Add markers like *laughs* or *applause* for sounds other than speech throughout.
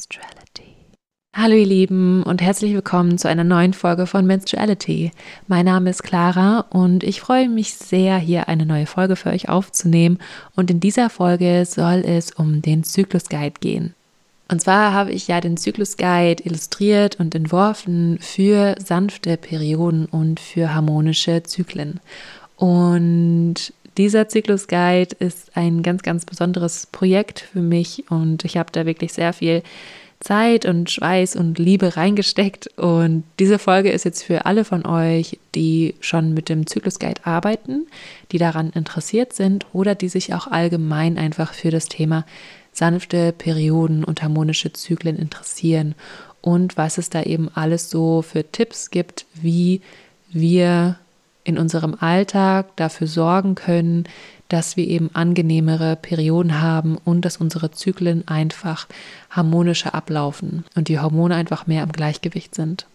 Menstruality. Hallo ihr Lieben und herzlich willkommen zu einer neuen Folge von Menstruality. Mein Name ist Clara und ich freue mich sehr, hier eine neue Folge für euch aufzunehmen. Und in dieser Folge soll es um den Zyklus Guide gehen. Und zwar habe ich ja den Zyklus Guide illustriert und entworfen für sanfte Perioden und für harmonische Zyklen. Und dieser Zyklus Guide ist ein ganz, ganz besonderes Projekt für mich und ich habe da wirklich sehr viel Zeit und Schweiß und Liebe reingesteckt. Und diese Folge ist jetzt für alle von euch, die schon mit dem Zyklus Guide arbeiten, die daran interessiert sind oder die sich auch allgemein einfach für das Thema sanfte Perioden und harmonische Zyklen interessieren und was es da eben alles so für Tipps gibt, wie wir in unserem Alltag dafür sorgen können, dass wir eben angenehmere Perioden haben und dass unsere Zyklen einfach harmonischer ablaufen und die Hormone einfach mehr im Gleichgewicht sind.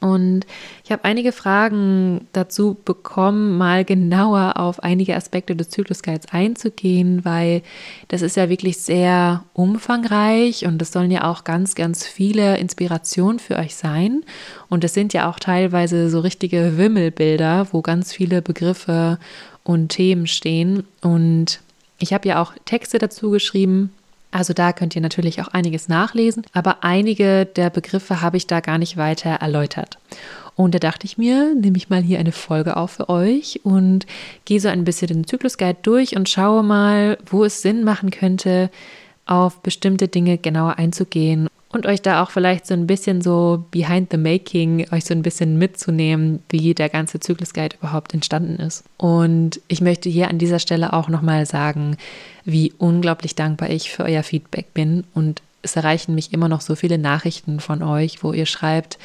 Und ich habe einige Fragen dazu bekommen, mal genauer auf einige Aspekte des Zyklusguides einzugehen, weil das ist ja wirklich sehr umfangreich und es sollen ja auch ganz, ganz viele Inspirationen für euch sein. Und es sind ja auch teilweise so richtige Wimmelbilder, wo ganz viele Begriffe und Themen stehen. Und ich habe ja auch Texte dazu geschrieben, also da könnt ihr natürlich auch einiges nachlesen, aber einige der Begriffe habe ich da gar nicht weiter erläutert. Und da dachte ich mir, nehme ich mal hier eine Folge auf für euch und gehe so ein bisschen den Zyklusguide durch und schaue mal, wo es Sinn machen könnte, auf bestimmte Dinge genauer einzugehen und euch da auch vielleicht so ein bisschen so behind the making, euch so ein bisschen mitzunehmen, wie der ganze Zyklusguide überhaupt entstanden ist. Und ich möchte hier an dieser Stelle auch nochmal sagen, wie unglaublich dankbar ich für euer Feedback bin. Und es erreichen mich immer noch so viele Nachrichten von euch, wo ihr schreibt,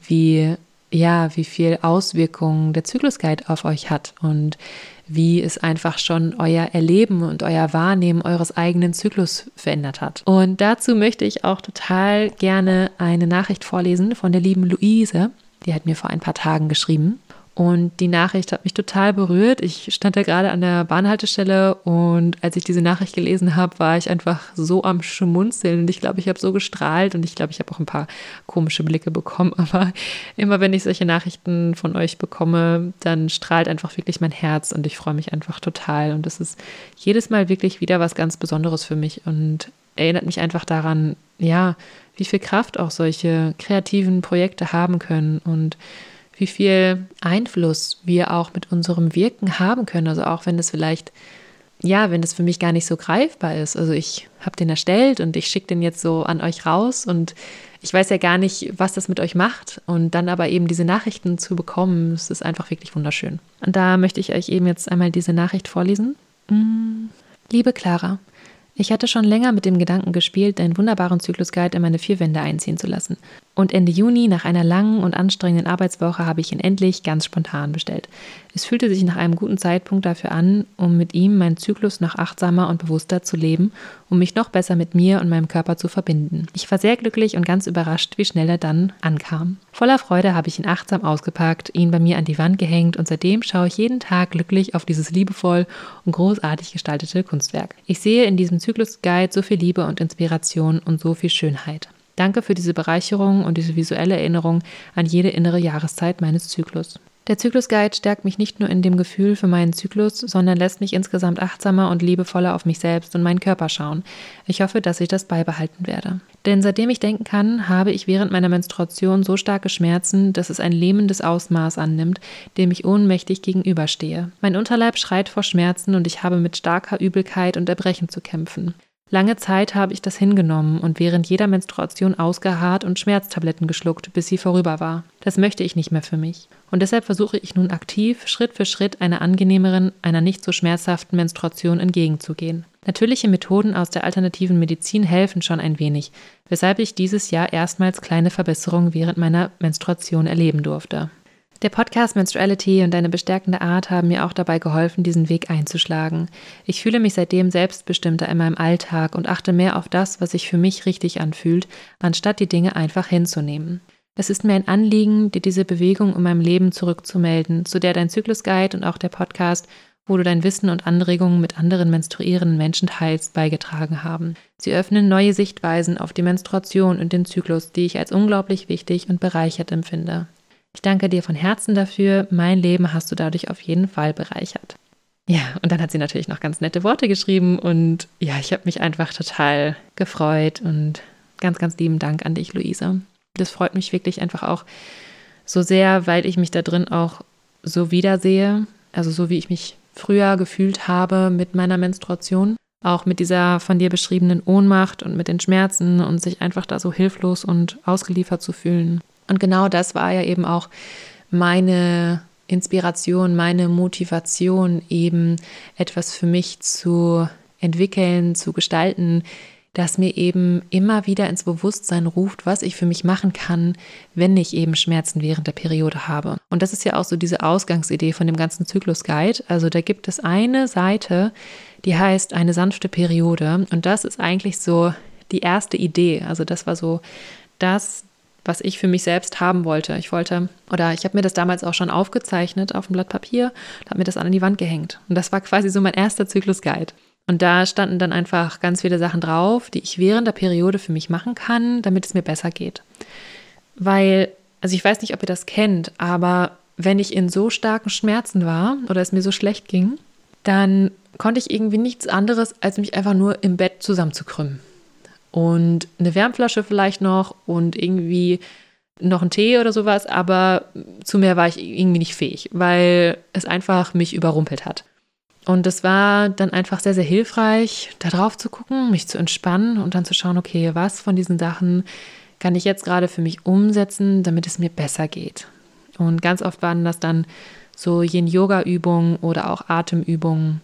wie ja, wie viel Auswirkungen der Zyklusguide auf euch hat und wie es einfach schon euer Erleben und euer Wahrnehmen eures eigenen Zyklus verändert hat. Und dazu möchte ich auch total gerne eine Nachricht vorlesen von der lieben Luise. Die hat mir vor ein paar Tagen geschrieben. Und die Nachricht hat mich total berührt. Ich stand da gerade an der Bahnhaltestelle und als ich diese Nachricht gelesen habe, war ich einfach so am Schmunzeln und ich glaube, ich habe so gestrahlt und ich glaube, ich habe auch ein paar komische Blicke bekommen. *laughs* Aber immer wenn ich solche Nachrichten von euch bekomme, dann strahlt einfach wirklich mein Herz und ich freue mich einfach total. Und es ist jedes Mal wirklich wieder was ganz Besonderes für mich und erinnert mich einfach daran, ja, wie viel Kraft auch solche kreativen Projekte haben können und wie viel Einfluss wir auch mit unserem Wirken haben können. Also auch wenn es vielleicht, ja, wenn es für mich gar nicht so greifbar ist. Also ich habe den erstellt und ich schicke den jetzt so an euch raus und ich weiß ja gar nicht, was das mit euch macht. Und dann aber eben diese Nachrichten zu bekommen, das ist einfach wirklich wunderschön. Und da möchte ich euch eben jetzt einmal diese Nachricht vorlesen. Mm. Liebe Clara, ich hatte schon länger mit dem Gedanken gespielt, deinen wunderbaren Zyklusguide in meine vier Wände einziehen zu lassen. Und Ende Juni, nach einer langen und anstrengenden Arbeitswoche, habe ich ihn endlich ganz spontan bestellt. Es fühlte sich nach einem guten Zeitpunkt dafür an, um mit ihm meinen Zyklus noch achtsamer und bewusster zu leben, um mich noch besser mit mir und meinem Körper zu verbinden. Ich war sehr glücklich und ganz überrascht, wie schnell er dann ankam. Voller Freude habe ich ihn achtsam ausgepackt, ihn bei mir an die Wand gehängt und seitdem schaue ich jeden Tag glücklich auf dieses liebevoll und großartig gestaltete Kunstwerk. Ich sehe in diesem Zyklus-Guide so viel Liebe und Inspiration und so viel Schönheit. Danke für diese Bereicherung und diese visuelle Erinnerung an jede innere Jahreszeit meines Zyklus. Der Zyklusguide stärkt mich nicht nur in dem Gefühl für meinen Zyklus, sondern lässt mich insgesamt achtsamer und liebevoller auf mich selbst und meinen Körper schauen. Ich hoffe, dass ich das beibehalten werde. Denn seitdem ich denken kann, habe ich während meiner Menstruation so starke Schmerzen, dass es ein lähmendes Ausmaß annimmt, dem ich ohnmächtig gegenüberstehe. Mein Unterleib schreit vor Schmerzen und ich habe mit starker Übelkeit und Erbrechen zu kämpfen. Lange Zeit habe ich das hingenommen und während jeder Menstruation ausgeharrt und Schmerztabletten geschluckt, bis sie vorüber war. Das möchte ich nicht mehr für mich. Und deshalb versuche ich nun aktiv, Schritt für Schritt einer angenehmeren, einer nicht so schmerzhaften Menstruation entgegenzugehen. Natürliche Methoden aus der alternativen Medizin helfen schon ein wenig, weshalb ich dieses Jahr erstmals kleine Verbesserungen während meiner Menstruation erleben durfte. Der Podcast Menstruality und deine bestärkende Art haben mir auch dabei geholfen, diesen Weg einzuschlagen. Ich fühle mich seitdem selbstbestimmter in meinem Alltag und achte mehr auf das, was sich für mich richtig anfühlt, anstatt die Dinge einfach hinzunehmen. Es ist mir ein Anliegen, dir diese Bewegung in meinem Leben zurückzumelden, zu der dein Zyklusguide und auch der Podcast wo du dein Wissen und Anregungen mit anderen menstruierenden Menschen teilst, beigetragen haben. Sie öffnen neue Sichtweisen auf die Menstruation und den Zyklus, die ich als unglaublich wichtig und bereichert empfinde. Ich danke dir von Herzen dafür. Mein Leben hast du dadurch auf jeden Fall bereichert. Ja, und dann hat sie natürlich noch ganz nette Worte geschrieben und ja, ich habe mich einfach total gefreut und ganz, ganz lieben Dank an dich, Luisa. Das freut mich wirklich einfach auch so sehr, weil ich mich da drin auch so wiedersehe, also so wie ich mich früher gefühlt habe mit meiner Menstruation, auch mit dieser von dir beschriebenen Ohnmacht und mit den Schmerzen und sich einfach da so hilflos und ausgeliefert zu fühlen. Und genau das war ja eben auch meine Inspiration, meine Motivation, eben etwas für mich zu entwickeln, zu gestalten, das mir eben immer wieder ins Bewusstsein ruft, was ich für mich machen kann, wenn ich eben Schmerzen während der Periode habe. Und das ist ja auch so diese Ausgangsidee von dem ganzen Zyklus-Guide. Also da gibt es eine Seite, die heißt eine sanfte Periode. Und das ist eigentlich so die erste Idee. Also das war so das, was ich für mich selbst haben wollte. Ich wollte, oder ich habe mir das damals auch schon aufgezeichnet auf ein Blatt Papier, habe mir das an die Wand gehängt. Und das war quasi so mein erster Zyklus-Guide. Und da standen dann einfach ganz viele Sachen drauf, die ich während der Periode für mich machen kann, damit es mir besser geht. Weil, also ich weiß nicht, ob ihr das kennt, aber wenn ich in so starken Schmerzen war oder es mir so schlecht ging, dann konnte ich irgendwie nichts anderes, als mich einfach nur im Bett zusammenzukrümmen und eine Wärmflasche vielleicht noch und irgendwie noch einen Tee oder sowas, aber zu mehr war ich irgendwie nicht fähig, weil es einfach mich überrumpelt hat. Und es war dann einfach sehr, sehr hilfreich, da drauf zu gucken, mich zu entspannen und dann zu schauen, okay, was von diesen Sachen kann ich jetzt gerade für mich umsetzen, damit es mir besser geht. Und ganz oft waren das dann so Yin-Yoga-Übungen oder auch Atemübungen,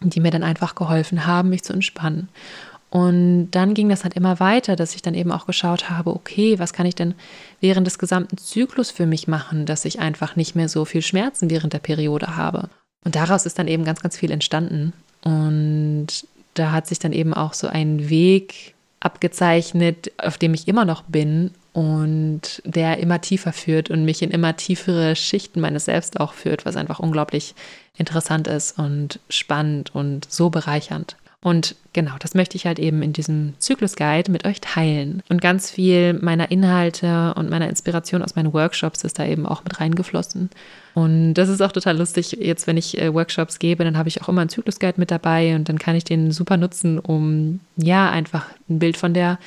die mir dann einfach geholfen haben, mich zu entspannen. Und dann ging das halt immer weiter, dass ich dann eben auch geschaut habe, okay, was kann ich denn während des gesamten Zyklus für mich machen, dass ich einfach nicht mehr so viel Schmerzen während der Periode habe. Und daraus ist dann eben ganz, ganz viel entstanden. Und da hat sich dann eben auch so ein Weg abgezeichnet, auf dem ich immer noch bin und der immer tiefer führt und mich in immer tiefere Schichten meines Selbst auch führt, was einfach unglaublich interessant ist und spannend und so bereichernd. Und genau, das möchte ich halt eben in diesem Zyklus-Guide mit euch teilen. Und ganz viel meiner Inhalte und meiner Inspiration aus meinen Workshops ist da eben auch mit reingeflossen. Und das ist auch total lustig. Jetzt, wenn ich äh, Workshops gebe, dann habe ich auch immer einen Zyklus-Guide mit dabei und dann kann ich den super nutzen, um ja einfach ein Bild von der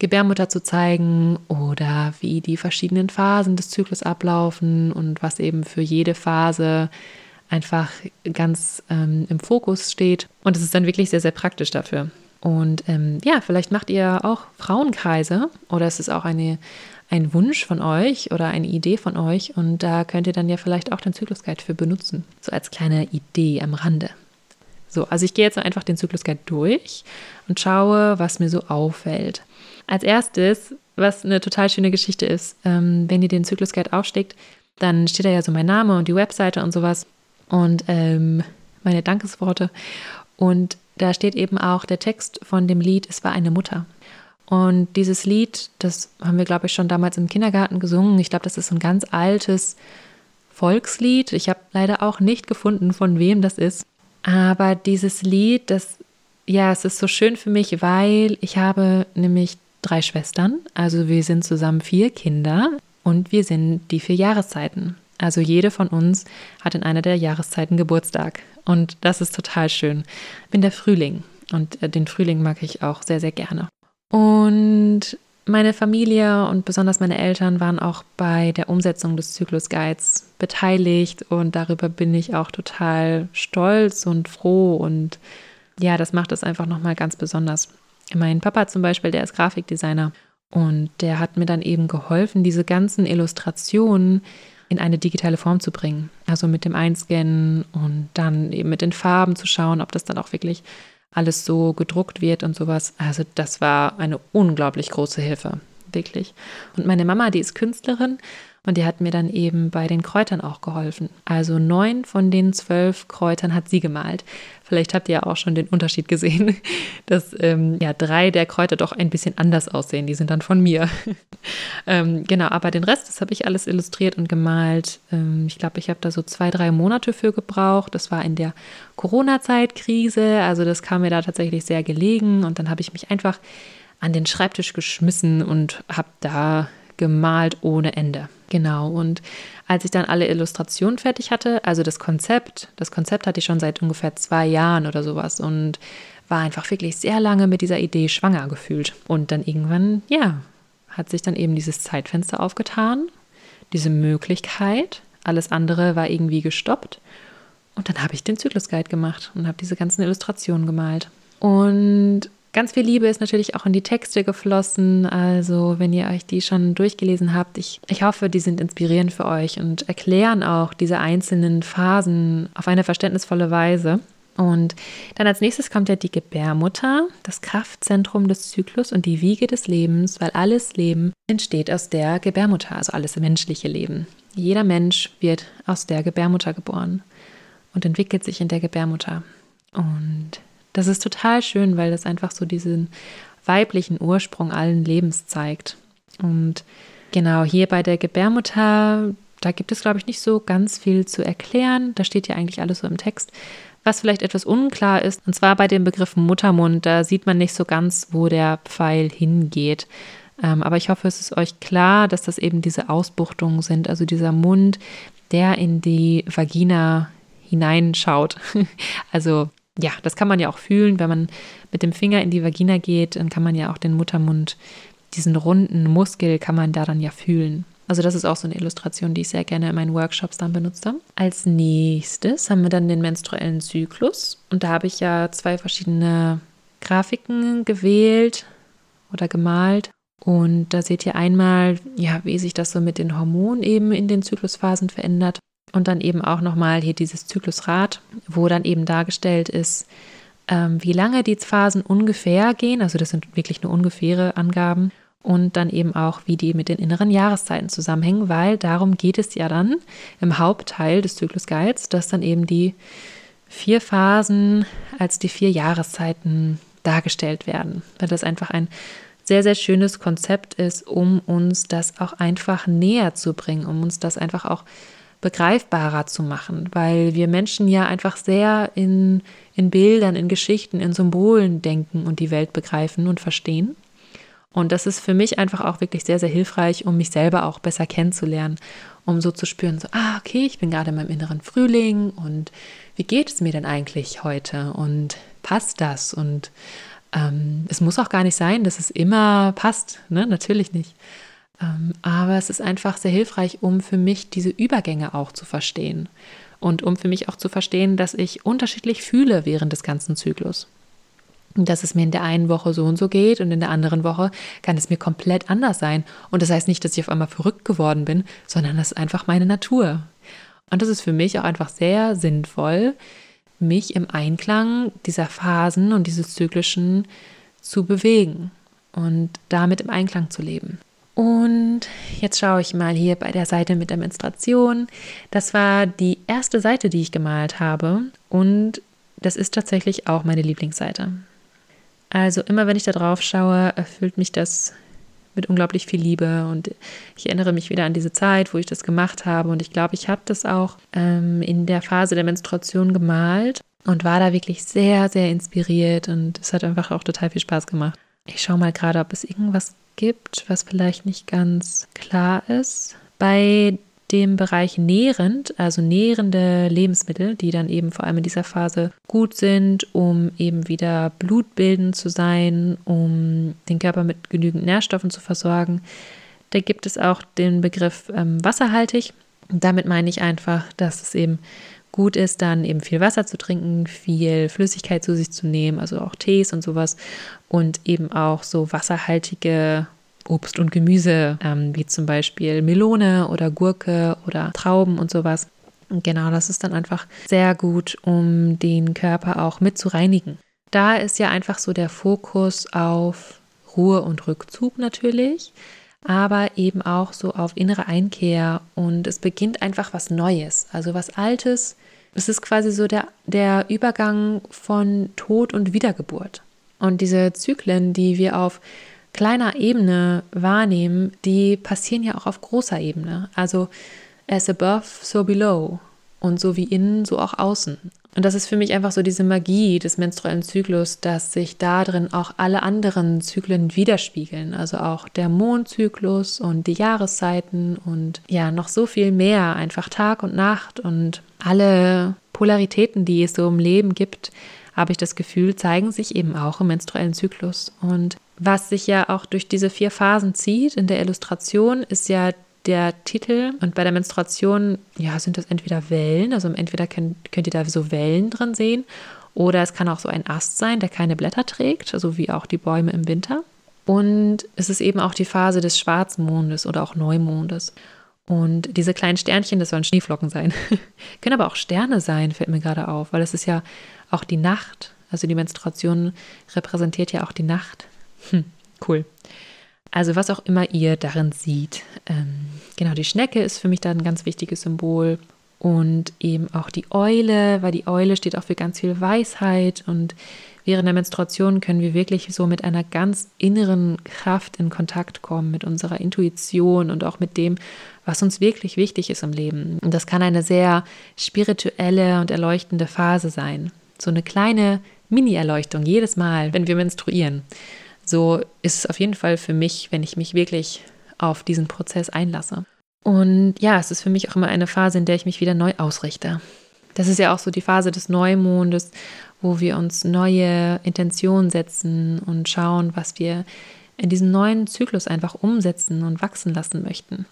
Gebärmutter zu zeigen oder wie die verschiedenen Phasen des Zyklus ablaufen und was eben für jede Phase einfach ganz ähm, im Fokus steht. Und es ist dann wirklich sehr, sehr praktisch dafür. Und ähm, ja, vielleicht macht ihr auch Frauenkreise oder es ist auch eine, ein Wunsch von euch oder eine Idee von euch und da könnt ihr dann ja vielleicht auch den Zyklusguide für benutzen. So als kleine Idee am Rande. So, also ich gehe jetzt einfach den Zyklusguide durch und schaue, was mir so auffällt. Als erstes, was eine total schöne Geschichte ist, ähm, wenn ihr den Zyklusguide aufsteckt, dann steht da ja so mein Name und die Webseite und sowas und ähm, meine Dankesworte. Und da steht eben auch der Text von dem Lied Es war eine Mutter. Und dieses Lied, das haben wir, glaube ich, schon damals im Kindergarten gesungen. Ich glaube, das ist ein ganz altes Volkslied. Ich habe leider auch nicht gefunden, von wem das ist. Aber dieses Lied, das, ja, es ist so schön für mich, weil ich habe nämlich drei Schwestern. Also wir sind zusammen vier Kinder und wir sind die vier Jahreszeiten. Also jede von uns hat in einer der Jahreszeiten Geburtstag. Und das ist total schön. Ich bin der Frühling und äh, den Frühling mag ich auch sehr, sehr gerne. Und meine Familie und besonders meine Eltern waren auch bei der Umsetzung des Zyklus Guides beteiligt und darüber bin ich auch total stolz und froh und ja, das macht es einfach nochmal ganz besonders. Mein Papa zum Beispiel, der ist Grafikdesigner und der hat mir dann eben geholfen, diese ganzen Illustrationen in eine digitale Form zu bringen. Also mit dem Einscannen und dann eben mit den Farben zu schauen, ob das dann auch wirklich alles so gedruckt wird und sowas. Also das war eine unglaublich große Hilfe, wirklich. Und meine Mama, die ist Künstlerin Und die hat mir dann eben bei den Kräutern auch geholfen. Also neun von den zwölf Kräutern hat sie gemalt. Vielleicht habt ihr ja auch schon den Unterschied gesehen, *laughs* dass ähm, ja drei der Kräuter doch ein bisschen anders aussehen. Die sind dann von mir. *laughs* ähm, genau, aber den Rest, das habe ich alles illustriert und gemalt. Ähm, ich glaube, ich habe da so zwei, drei Monate für gebraucht. Das war in der Corona-Zeit-Krise. Also das kam mir da tatsächlich sehr gelegen. Und dann habe ich mich einfach an den Schreibtisch geschmissen und habe da gemalt ohne Ende. Genau. Und als ich dann alle Illustrationen fertig hatte, also das Konzept, das Konzept hatte ich schon seit ungefähr zwei Jahren oder sowas und war einfach wirklich sehr lange mit dieser Idee schwanger gefühlt. Und dann irgendwann, ja, hat sich dann eben dieses Zeitfenster aufgetan, diese Möglichkeit. Alles andere war irgendwie gestoppt. Und dann habe ich den Zyklusguide gemacht und habe diese ganzen Illustrationen gemalt. Und Ganz viel Liebe ist natürlich auch in die Texte geflossen. Also, wenn ihr euch die schon durchgelesen habt, ich, ich hoffe, die sind inspirierend für euch und erklären auch diese einzelnen Phasen auf eine verständnisvolle Weise. Und dann als nächstes kommt ja die Gebärmutter, das Kraftzentrum des Zyklus und die Wiege des Lebens, weil alles Leben entsteht aus der Gebärmutter, also alles menschliche Leben. Jeder Mensch wird aus der Gebärmutter geboren und entwickelt sich in der Gebärmutter. Und das ist total schön, weil das einfach so diesen weiblichen Ursprung allen Lebens zeigt. Und genau hier bei der Gebärmutter, da gibt es, glaube ich, nicht so ganz viel zu erklären. Da steht ja eigentlich alles so im Text. Was vielleicht etwas unklar ist, und zwar bei dem Begriff Muttermund, da sieht man nicht so ganz, wo der Pfeil hingeht. Ähm, aber ich hoffe, es ist euch klar, dass das eben diese Ausbuchtungen sind, also dieser Mund, der in die Vagina hineinschaut. *laughs* also ja, das kann man ja auch fühlen, wenn man mit dem Finger in die Vagina geht, dann kann man ja auch den Muttermund, diesen runden Muskel kann man da dann ja fühlen. Also das ist auch so eine Illustration, die ich sehr gerne in meinen Workshops dann benutze. Als nächstes haben wir dann den menstruellen Zyklus und da habe ich ja zwei verschiedene Grafiken gewählt oder gemalt. Und da seht ihr einmal, ja, wie sich das so mit den Hormonen eben in den Zyklusphasen verändert. Und dann eben auch nochmal hier dieses Zyklusrad, wo dann eben dargestellt ist, ähm, wie lange die Phasen ungefähr gehen. Also das sind wirklich nur ungefähre Angaben. Und dann eben auch, wie die mit den inneren Jahreszeiten zusammenhängen, weil darum geht es ja dann im Hauptteil des Zyklusguides, dass dann eben die vier Phasen als die vier Jahreszeiten dargestellt werden. Weil das einfach ein sehr, sehr schönes Konzept ist, um uns das auch einfach näher zu bringen, um uns das einfach auch begreifbarer zu machen, weil wir Menschen ja einfach sehr in, in Bildern, in Geschichten, in Symbolen denken und die Welt begreifen und verstehen. Und das ist für mich einfach auch wirklich sehr, sehr hilfreich, um mich selber auch besser kennenzulernen, um so zu spüren, so, ah, okay, ich bin gerade in meinem inneren Frühling und wie geht es mir denn eigentlich heute und passt das? Und ähm, es muss auch gar nicht sein, dass es immer passt, ne? Natürlich nicht. Ähm, aber es ist einfach sehr hilfreich, um für mich diese Übergänge auch zu verstehen und um für mich auch zu verstehen, dass ich unterschiedlich fühle während des ganzen Zyklus. Dass es mir in der einen Woche so und so geht und in der anderen Woche kann es mir komplett anders sein. Und das heißt nicht, dass ich auf einmal verrückt geworden bin, sondern das ist einfach meine Natur. Und das ist für mich auch einfach sehr sinnvoll, mich im Einklang dieser Phasen und dieses Zyklischen zu bewegen und damit im Einklang zu leben. Und jetzt schaue ich mal hier bei der Seite mit der Menstruation. Das war die erste Seite, die ich gemalt habe. Und das ist tatsächlich auch meine Lieblingsseite. Also immer wenn ich da drauf schaue, erfüllt mich das mit unglaublich viel Liebe. Und ich erinnere mich wieder an diese Zeit, wo ich das gemacht habe. Und ich glaube, ich habe das auch ähm, in der Phase der Menstruation gemalt und war da wirklich sehr, sehr inspiriert. Und es hat einfach auch total viel Spaß gemacht. Ich schaue mal gerade, ob es irgendwas gibt, was vielleicht nicht ganz klar ist. Bei dem Bereich nährend, also nährende Lebensmittel, die dann eben vor allem in dieser Phase gut sind, um eben wieder blutbildend zu sein, um den Körper mit genügend Nährstoffen zu versorgen. Da gibt es auch den Begriff ähm, wasserhaltig. Damit meine ich einfach, dass es eben gut ist, dann eben viel Wasser zu trinken, viel Flüssigkeit zu sich zu nehmen, also auch Tees und sowas und eben auch so wasserhaltige Obst und Gemüse, ähm, wie zum Beispiel Melone oder Gurke oder Trauben und sowas. Genau, das ist dann einfach sehr gut, um den Körper auch mit zu reinigen. Da ist ja einfach so der Fokus auf Ruhe und Rückzug natürlich. aber eben auch so auf innere Einkehr und es beginnt einfach was Neues, also was Altes. Es ist quasi so der, der Übergang von Tod und Wiedergeburt. Und diese Zyklen, die wir auf kleiner Ebene wahrnehmen, die passieren ja auch auf großer Ebene. Also as above, so below. Und so wie innen, so auch außen. Und das ist für mich einfach so diese Magie des menstruellen Zyklus, dass sich da drin auch alle anderen Zyklen widerspiegeln. Also auch der Mondzyklus und die Jahreszeiten und ja, noch so viel mehr. Einfach Tag und Nacht und alle Polaritäten, die es so im Leben gibt, habe ich das Gefühl, zeigen sich eben auch im menstruellen Zyklus. Und was sich ja auch durch diese vier Phasen zieht in der Illustration, ist ja der Titel. Und bei der Menstruation, ja, sind das entweder Wellen, also entweder könnt, könnt ihr da so Wellen drin sehen, oder es kann auch so ein Ast sein, der keine Blätter trägt, also wie auch die Bäume im Winter. Und es ist eben auch die Phase des Schwarzmondes oder auch Neumondes. Und diese kleinen Sternchen, das sollen Schneeflocken sein. *laughs* Können aber auch Sterne sein, fällt mir gerade auf, weil es ist ja auch die Nacht. Also die Menstruation repräsentiert ja auch die Nacht. Hm, cool. Also was auch immer ihr darin seht. Ähm, genau, die Schnecke ist für mich da ein ganz wichtiges Symbol. Und eben auch die Eule, weil die Eule steht auch für ganz viel Weisheit. Und während der Menstruation können wir wirklich so mit einer ganz inneren Kraft in Kontakt kommen, mit unserer Intuition und auch mit dem, was uns wirklich wichtig ist im Leben. Und das kann eine sehr spirituelle und erleuchtende Phase sein. So eine kleine Mini-Erleuchtung jedes Mal, wenn wir menstruieren. So ist es auf jeden Fall für mich, wenn ich mich wirklich auf diesen Prozess einlasse. Und ja, es ist für mich auch immer eine Phase, in der ich mich wieder neu ausrichte. Das ist ja auch so die Phase des Neumondes, wo wir uns neue Intentionen setzen und schauen, was wir in diesem neuen Zyklus einfach umsetzen und wachsen lassen möchten.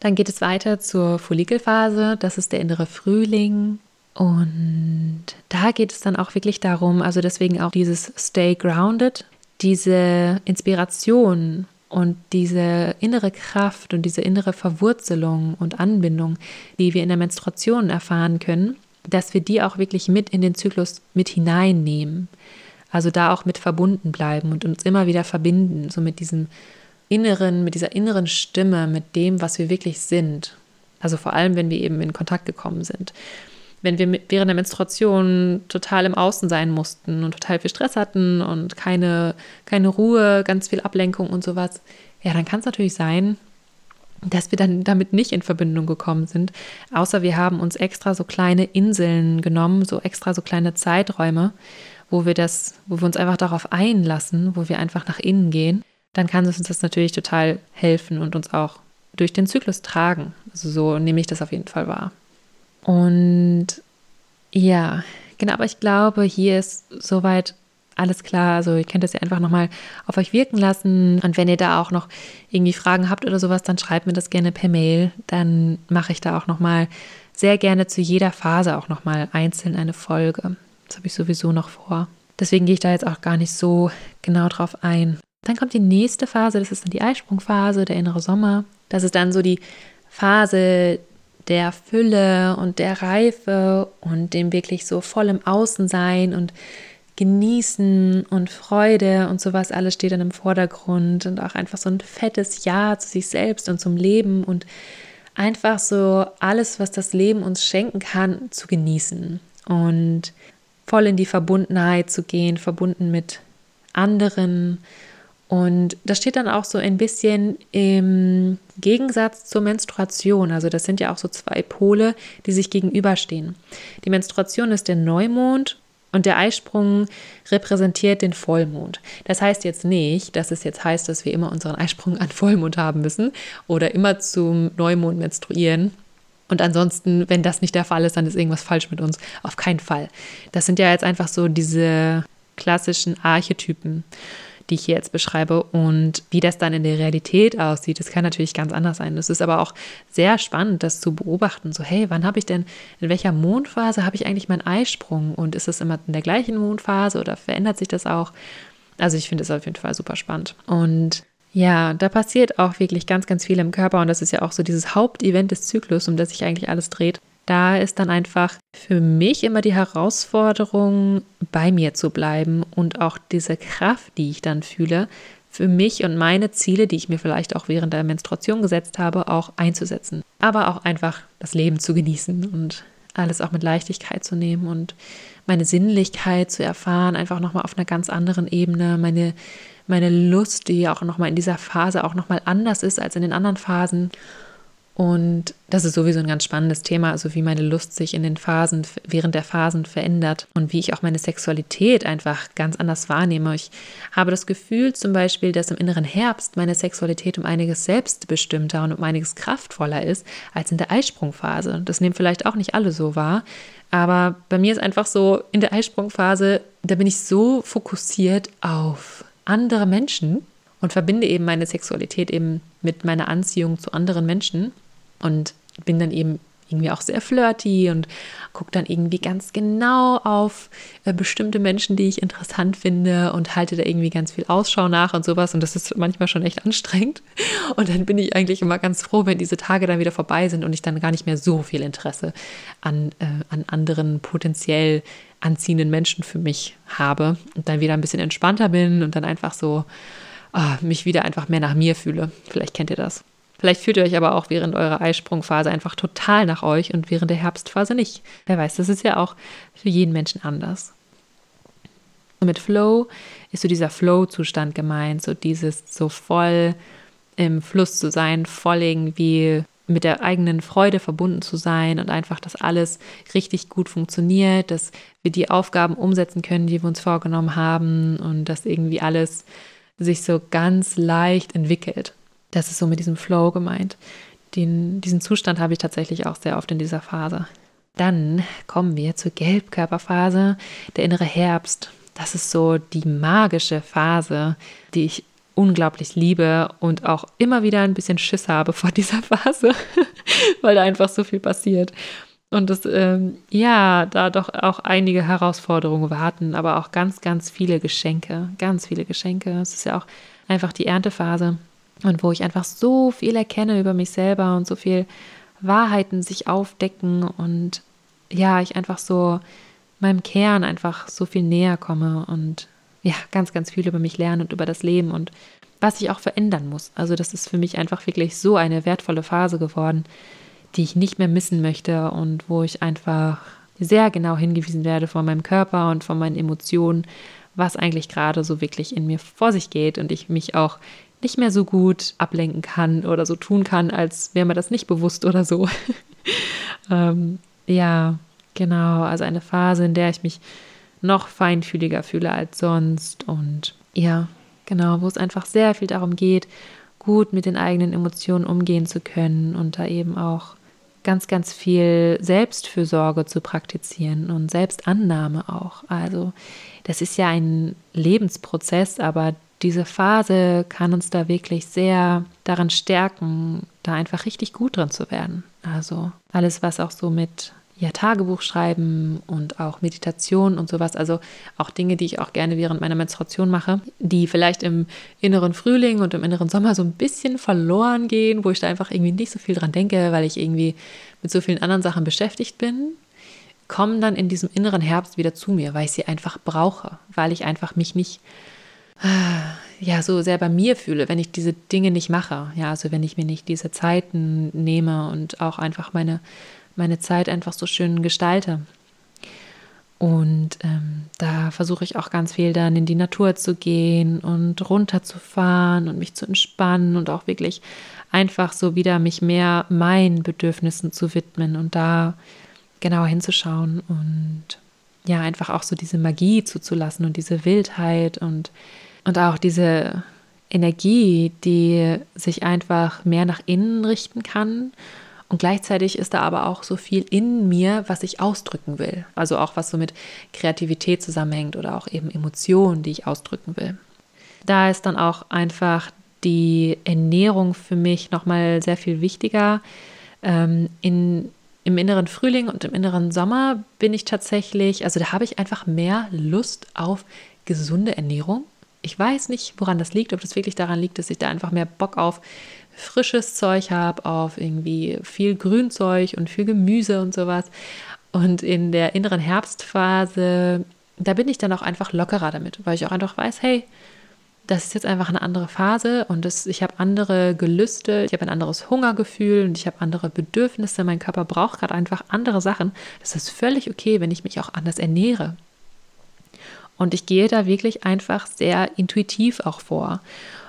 Dann geht es weiter zur Follikelphase, das ist der innere Frühling. Und da geht es dann auch wirklich darum, also deswegen auch dieses Stay Grounded, diese Inspiration und diese innere Kraft und diese innere Verwurzelung und Anbindung, die wir in der Menstruation erfahren können, dass wir die auch wirklich mit in den Zyklus mit hineinnehmen. Also da auch mit verbunden bleiben und uns immer wieder verbinden, so mit diesem inneren, mit dieser inneren Stimme, mit dem, was wir wirklich sind. Also vor allem, wenn wir eben in Kontakt gekommen sind wenn wir während der Menstruation total im Außen sein mussten und total viel Stress hatten und keine, keine Ruhe, ganz viel Ablenkung und sowas, ja, dann kann es natürlich sein, dass wir dann damit nicht in Verbindung gekommen sind, außer wir haben uns extra so kleine Inseln genommen, so extra so kleine Zeiträume, wo wir das, wo wir uns einfach darauf einlassen, wo wir einfach nach innen gehen, dann kann es uns das natürlich total helfen und uns auch durch den Zyklus tragen. Also so nehme ich das auf jeden Fall wahr. Und ja, genau, aber ich glaube, hier ist soweit alles klar. Also ihr könnt das ja einfach nochmal auf euch wirken lassen. Und wenn ihr da auch noch irgendwie Fragen habt oder sowas, dann schreibt mir das gerne per Mail. Dann mache ich da auch nochmal sehr gerne zu jeder Phase auch nochmal einzeln eine Folge. Das habe ich sowieso noch vor. Deswegen gehe ich da jetzt auch gar nicht so genau drauf ein. Dann kommt die nächste Phase, das ist dann die Eisprungphase, der innere Sommer. Das ist dann so die Phase, der Fülle und der Reife und dem wirklich so voll im Außen sein und genießen und Freude und sowas alles steht dann im Vordergrund und auch einfach so ein fettes Ja zu sich selbst und zum Leben und einfach so alles, was das Leben uns schenken kann, zu genießen und voll in die Verbundenheit zu gehen, verbunden mit anderen und das steht dann auch so ein bisschen im Gegensatz zur Menstruation. Also das sind ja auch so zwei Pole, die sich gegenüberstehen. Die Menstruation ist der Neumond und der Eisprung repräsentiert den Vollmond. Das heißt jetzt nicht, dass es jetzt heißt, dass wir immer unseren Eisprung an Vollmond haben müssen oder immer zum Neumond menstruieren. Und ansonsten, wenn das nicht der Fall ist, dann ist irgendwas falsch mit uns. Auf keinen Fall. Das sind ja jetzt einfach so diese klassischen Archetypen die ich hier jetzt beschreibe. Und wie das dann in der Realität aussieht, das kann natürlich ganz anders sein. Es ist aber auch sehr spannend, das zu beobachten. So, hey, wann habe ich denn, in welcher Mondphase habe ich eigentlich meinen Eisprung? Und ist es immer in der gleichen Mondphase oder verändert sich das auch? Also ich finde es auf jeden Fall super spannend. Und ja, da passiert auch wirklich ganz, ganz viel im Körper und das ist ja auch so dieses Hauptevent des Zyklus, um das sich eigentlich alles dreht da ist dann einfach für mich immer die Herausforderung, bei mir zu bleiben und auch diese Kraft, die ich dann fühle, für mich und meine Ziele, die ich mir vielleicht auch während der Menstruation gesetzt habe, auch einzusetzen. Aber auch einfach das Leben zu genießen und alles auch mit Leichtigkeit zu nehmen und meine Sinnlichkeit zu erfahren, einfach nochmal auf einer ganz anderen Ebene, meine, meine Lust, die auch nochmal in dieser Phase auch nochmal anders ist als in den anderen Phasen und das ist sowieso ein ganz spannendes Thema, also wie meine Lust sich in den Phasen, während der Phasen verändert und wie ich auch meine Sexualität einfach ganz anders wahrnehme. Ich habe das Gefühl zum Beispiel, dass im inneren Herbst meine Sexualität um einiges selbstbestimmter und um einiges kraftvoller ist als in der Eisprungphase. Das nehmen vielleicht auch nicht alle so wahr, aber bei mir ist einfach so, in der Eisprungphase, da bin ich so fokussiert auf andere Menschen und verbinde eben meine Sexualität eben mit meiner Anziehung zu anderen Menschen und bin dann eben irgendwie auch sehr flirty und gucke dann irgendwie ganz genau auf äh, bestimmte Menschen, die ich interessant finde und halte da irgendwie ganz viel Ausschau nach und sowas. Und das ist manchmal schon echt anstrengend. *laughs* Und dann bin ich eigentlich immer ganz froh, wenn diese Tage dann wieder vorbei sind und ich dann gar nicht mehr so viel Interesse an, äh, an anderen potenziell anziehenden Menschen für mich habe und dann wieder ein bisschen entspannter bin und dann einfach so oh, mich wieder einfach mehr nach mir fühle. Vielleicht kennt ihr das. Vielleicht fühlt ihr euch aber auch während eurer Eisprungphase einfach total nach euch und während der Herbstphase nicht. Wer weiß, das ist ja auch für jeden Menschen anders. Und mit Flow ist so dieser Flow-Zustand gemeint, so dieses so voll im Fluss zu sein, voll irgendwie mit der eigenen Freude verbunden zu sein und einfach, dass alles richtig gut funktioniert, dass wir die Aufgaben umsetzen können, die wir uns vorgenommen haben und dass irgendwie alles sich so ganz leicht entwickelt. Das ist so mit diesem Flow gemeint. Den, diesen Zustand habe ich tatsächlich auch sehr oft in dieser Phase. Dann kommen wir zur Gelbkörperphase, der innere Herbst. Das ist so die magische Phase, die ich unglaublich liebe und auch immer wieder ein bisschen Schiss habe vor *laughs* dieser Phase, weil da einfach so viel passiert. Und das, ähm, ja, da doch auch einige Herausforderungen warten, aber auch ganz, ganz viele Geschenke, ganz viele Geschenke. Es ist ja auch einfach die Erntephase und wo ich einfach so viel erkenne über mich selber und so viel Wahrheiten sich aufdecken und ja, ich einfach so meinem Kern einfach so viel näher komme und ja, ganz, ganz viel über mich lerne und über das Leben und was ich auch verändern muss. Also das ist für mich einfach wirklich so eine wertvolle Phase geworden, die ich nicht mehr missen möchte und wo ich einfach sehr genau hingewiesen werde von meinem Körper und von meinen Emotionen, was eigentlich gerade so wirklich in mir vor sich geht und ich mich auch nicht mehr so gut ablenken kann oder so tun kann, als wäre mir das nicht bewusst oder so. *laughs* ähm, ja, genau. Also eine Phase, in der ich mich noch feinfühliger fühle als sonst und ja, genau, wo es einfach sehr viel darum geht, gut mit den eigenen Emotionen umgehen zu können und da eben auch ganz, ganz viel Selbstfürsorge zu praktizieren und Selbstannahme auch. Also das ist ja ein Lebensprozess, aber diese Phase kann uns da wirklich sehr daran stärken, da einfach richtig gut drin zu werden. Also alles, was auch so mit ja, Tagebuch schreiben und auch Meditation und sowas. Also auch Dinge, die ich auch gerne während meiner Menstruation mache, die vielleicht im inneren Frühling und im inneren Sommer so ein bisschen verloren gehen, wo ich da einfach irgendwie nicht so viel dran denke, weil ich irgendwie mit so vielen anderen Sachen beschäftigt bin, kommen dann in diesem inneren Herbst wieder zu mir, weil ich sie einfach brauche, weil ich einfach mich nicht ja so sehr bei mir fühle, wenn ich diese Dinge nicht mache. Ja, also wenn ich mir nicht diese Zeiten nehme und auch einfach meine meine Zeit einfach so schön gestalte. Und ähm, da versuche ich auch ganz viel dann in die Natur zu gehen und runterzufahren und mich zu entspannen und auch wirklich einfach so wieder mich mehr meinen Bedürfnissen zu widmen und da genau hinzuschauen und ja, einfach auch so diese Magie zuzulassen und diese Wildheit und, und auch diese Energie, die sich einfach mehr nach innen richten kann und gleichzeitig ist da aber auch so viel in mir, was ich ausdrücken will. Also auch was so mit Kreativität zusammenhängt oder auch eben Emotionen, die ich ausdrücken will. Da ist dann auch einfach die Ernährung für mich nochmal sehr viel wichtiger. Ähm, in, Im inneren Frühling und im inneren Sommer bin ich tatsächlich, also da habe ich einfach mehr Lust auf gesunde Ernährung. Ich weiß nicht, woran das liegt, ob das wirklich daran liegt, dass ich da einfach mehr Bock auf frisches Zeug habe, auf irgendwie viel Grünzeug und viel Gemüse und sowas. Und in der inneren Herbstphase, da bin ich dann auch einfach lockerer damit, weil ich auch einfach weiß, hey, das ist jetzt einfach eine andere Phase und das, ich habe andere Gelüste, ich habe ein anderes Hungergefühl und ich habe andere Bedürfnisse. Mein Körper braucht gerade einfach andere Sachen. Das ist völlig okay, wenn ich mich auch anders ernähre. Und ich gehe da wirklich einfach sehr intuitiv auch vor.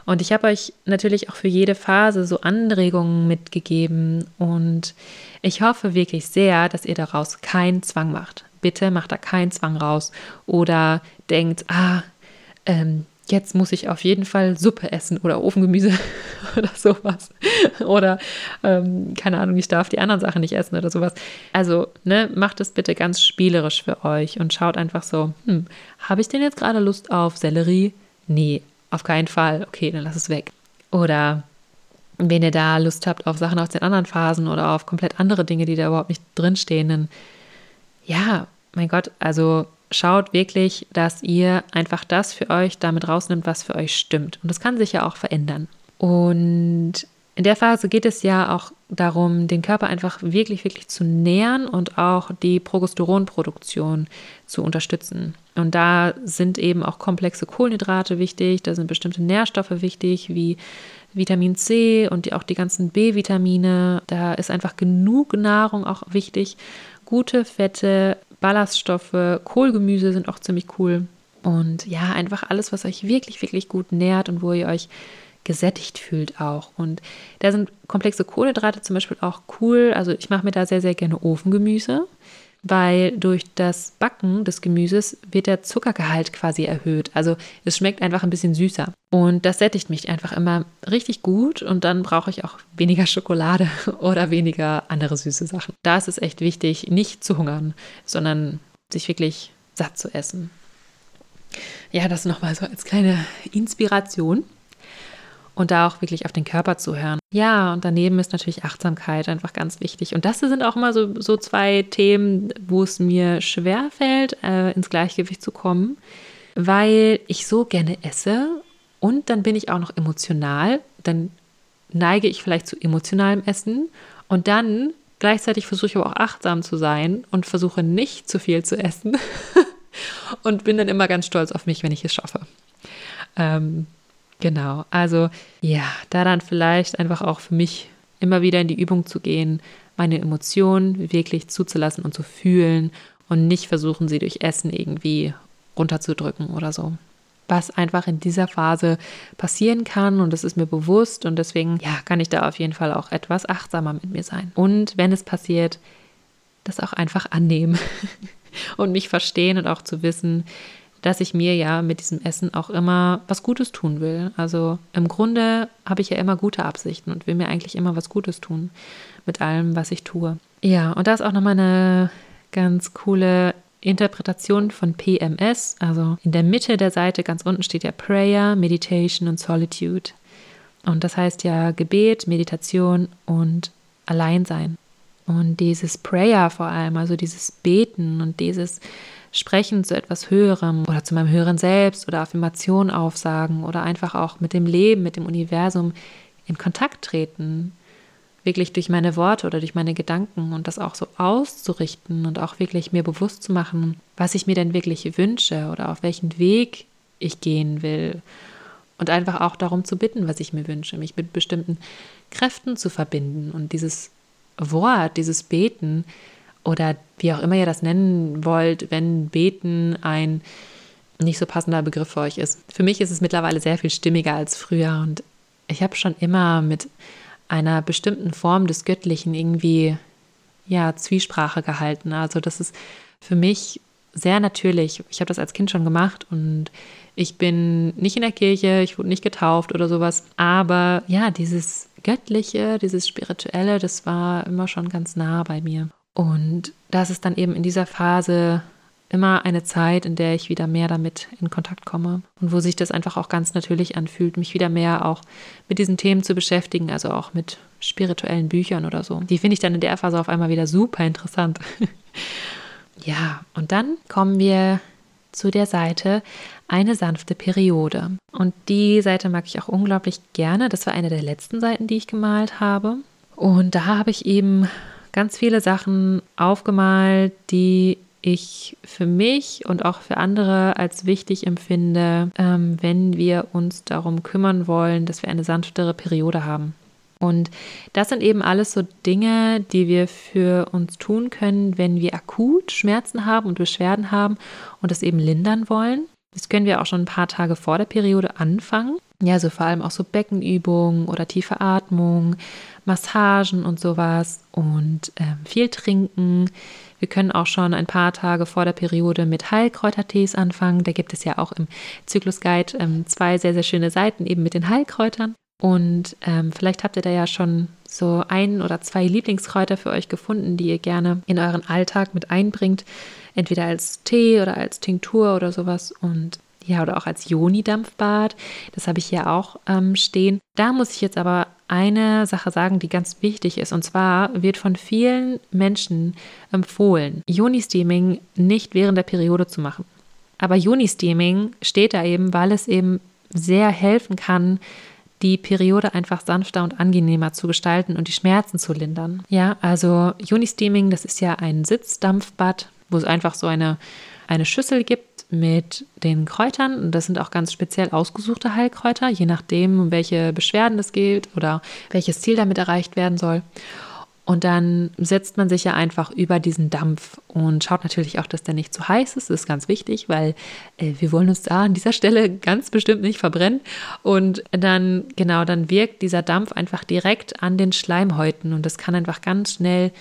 Und ich habe euch natürlich auch für jede Phase so Anregungen mitgegeben und ich hoffe wirklich sehr, dass ihr daraus keinen Zwang macht. Bitte macht da keinen Zwang raus oder denkt, ah, ähm, jetzt muss ich auf jeden Fall Suppe essen oder Ofengemüse *laughs* oder sowas. Oder ähm, keine Ahnung, ich darf die anderen Sachen nicht essen oder sowas. Also, ne, macht es bitte ganz spielerisch für euch und schaut einfach so, hm, habe ich denn jetzt gerade Lust auf Sellerie? Nee, auf keinen Fall. Okay, dann lass es weg. Oder wenn ihr da Lust habt auf Sachen aus den anderen Phasen oder auf komplett andere Dinge, die da überhaupt nicht drinstehen, dann ja, mein Gott, also schaut wirklich, dass ihr einfach das für euch damit rausnimmt, was für euch stimmt. Und das kann sich ja auch verändern. Und in der Phase geht es ja auch darum, den Körper einfach wirklich, wirklich zu nähern und auch die Progesteronproduktion zu unterstützen. Und da sind eben auch komplexe Kohlenhydrate wichtig, da sind bestimmte Nährstoffe wichtig, wie Vitamin C und die, auch die ganzen B-Vitamine. Da ist einfach genug Nahrung auch wichtig. Gute Fette, Ballaststoffe, Kohlgemüse sind auch ziemlich cool. Und ja, einfach alles, was euch wirklich, wirklich gut nährt und wo ihr euch gesättigt fühlt auch. Und da sind komplexe Kohlenhydrate zum Beispiel auch cool. Also ich mache mir da sehr, sehr gerne Ofengemüse, weil durch das Backen des Gemüses wird der Zuckergehalt quasi erhöht. Also es schmeckt einfach ein bisschen süßer. Und das sättigt mich einfach immer richtig gut und dann brauche ich auch weniger Schokolade *laughs* oder weniger andere süße Sachen. Da ist es echt wichtig, nicht zu hungern, sondern sich wirklich satt zu essen. Ja, das nochmal so als kleine Inspiration und da auch wirklich auf den Körper zu hören. Ja, und daneben ist natürlich Achtsamkeit einfach ganz wichtig. Und das sind auch immer so, so zwei Themen, wo es mir schwer fällt, äh, ins Gleichgewicht zu kommen, weil ich so gerne esse und dann bin ich auch noch emotional. Dann neige ich vielleicht zu emotionalem Essen und dann gleichzeitig versuche ich aber auch achtsam zu sein und versuche nicht zu viel zu essen *laughs* und bin dann immer ganz stolz auf mich, wenn ich es schaffe. Ähm, Genau, also ja, da dann vielleicht einfach auch für mich immer wieder in die Übung zu gehen, meine Emotionen wirklich zuzulassen und zu fühlen und nicht versuchen, sie durch Essen irgendwie runterzudrücken oder so. Was einfach in dieser Phase passieren kann und das ist mir bewusst und deswegen ja, kann ich da auf jeden Fall auch etwas achtsamer mit mir sein. Und wenn es passiert, das auch einfach annehmen *laughs* und mich verstehen und auch zu wissen, dass ich mir ja mit diesem Essen auch immer was Gutes tun will. Also im Grunde habe ich ja immer gute Absichten und will mir eigentlich immer was Gutes tun mit allem, was ich tue. Ja, und da ist auch nochmal eine ganz coole Interpretation von PMS. Also in der Mitte der Seite ganz unten steht ja Prayer, Meditation und Solitude. Und das heißt ja Gebet, Meditation und Alleinsein. Und dieses Prayer vor allem, also dieses Beten und dieses Sprechen zu etwas Höherem oder zu meinem höheren Selbst oder Affirmation aufsagen oder einfach auch mit dem Leben, mit dem Universum in Kontakt treten, wirklich durch meine Worte oder durch meine Gedanken und das auch so auszurichten und auch wirklich mir bewusst zu machen, was ich mir denn wirklich wünsche oder auf welchen Weg ich gehen will. Und einfach auch darum zu bitten, was ich mir wünsche, mich mit bestimmten Kräften zu verbinden. Und dieses Wort, dieses Beten, oder wie auch immer ihr das nennen wollt, wenn Beten ein nicht so passender Begriff für euch ist. Für mich ist es mittlerweile sehr viel stimmiger als früher und ich habe schon immer mit einer bestimmten Form des Göttlichen irgendwie ja Zwiesprache gehalten. Also das ist für mich sehr natürlich. Ich habe das als Kind schon gemacht und ich bin nicht in der Kirche, ich wurde nicht getauft oder sowas, aber ja, dieses Göttliche, dieses Spirituelle, das war immer schon ganz nah bei mir. Und das ist dann eben in dieser Phase immer eine Zeit, in der ich wieder mehr damit in Kontakt komme und wo sich das einfach auch ganz natürlich anfühlt, mich wieder mehr auch mit diesen Themen zu beschäftigen, also auch mit spirituellen Büchern oder so. Die finde ich dann in der Phase auf einmal wieder super interessant. *laughs* ja, und dann kommen wir zu der Seite eine sanfte Periode. Und die Seite mag ich auch unglaublich gerne. Das war eine der letzten Seiten, die ich gemalt habe. Und da habe ich eben ganz viele Sachen aufgemalt, die ich für mich und auch für andere als wichtig empfinde, ähm, wenn wir uns darum kümmern wollen, dass wir eine sanftere Periode haben. Und das sind eben alles so Dinge, die wir für uns tun können, wenn wir akut Schmerzen haben und Beschwerden haben und das eben lindern wollen. Das können wir auch schon ein paar Tage vor der Periode anfangen. Ja, so vor allem auch so Beckenübungen oder tiefe Atmung, Massagen und sowas und ähm, viel trinken. Wir können auch schon ein paar Tage vor der Periode mit Heilkräutertees anfangen. Da gibt es ja auch im Zyklus Guide ähm, zwei sehr, sehr schöne Seiten eben mit den Heilkräutern. Und ähm, vielleicht habt ihr da ja schon so ein oder zwei Lieblingskräuter für euch gefunden, die ihr gerne in euren Alltag mit einbringt. Entweder als Tee oder als Tinktur oder sowas. Und ja, oder auch als Joni-Dampfbad. Das habe ich hier auch ähm, stehen. Da muss ich jetzt aber eine Sache sagen, die ganz wichtig ist. Und zwar wird von vielen Menschen empfohlen, Joni-Steaming nicht während der Periode zu machen. Aber Juni-Steaming steht da eben, weil es eben sehr helfen kann, die Periode einfach sanfter und angenehmer zu gestalten und die Schmerzen zu lindern. Ja, also Juni-Steaming, das ist ja ein Sitzdampfbad, wo es einfach so eine, eine Schüssel gibt mit den Kräutern. Und das sind auch ganz speziell ausgesuchte Heilkräuter, je nachdem, um welche Beschwerden es geht oder welches Ziel damit erreicht werden soll. Und dann setzt man sich ja einfach über diesen Dampf und schaut natürlich auch, dass der nicht zu heiß ist. Das ist ganz wichtig, weil äh, wir wollen uns da an dieser Stelle *laughs* ganz bestimmt nicht verbrennen. Und dann, genau, dann wirkt dieser Dampf einfach direkt an den Schleimhäuten und das kann einfach ganz schnell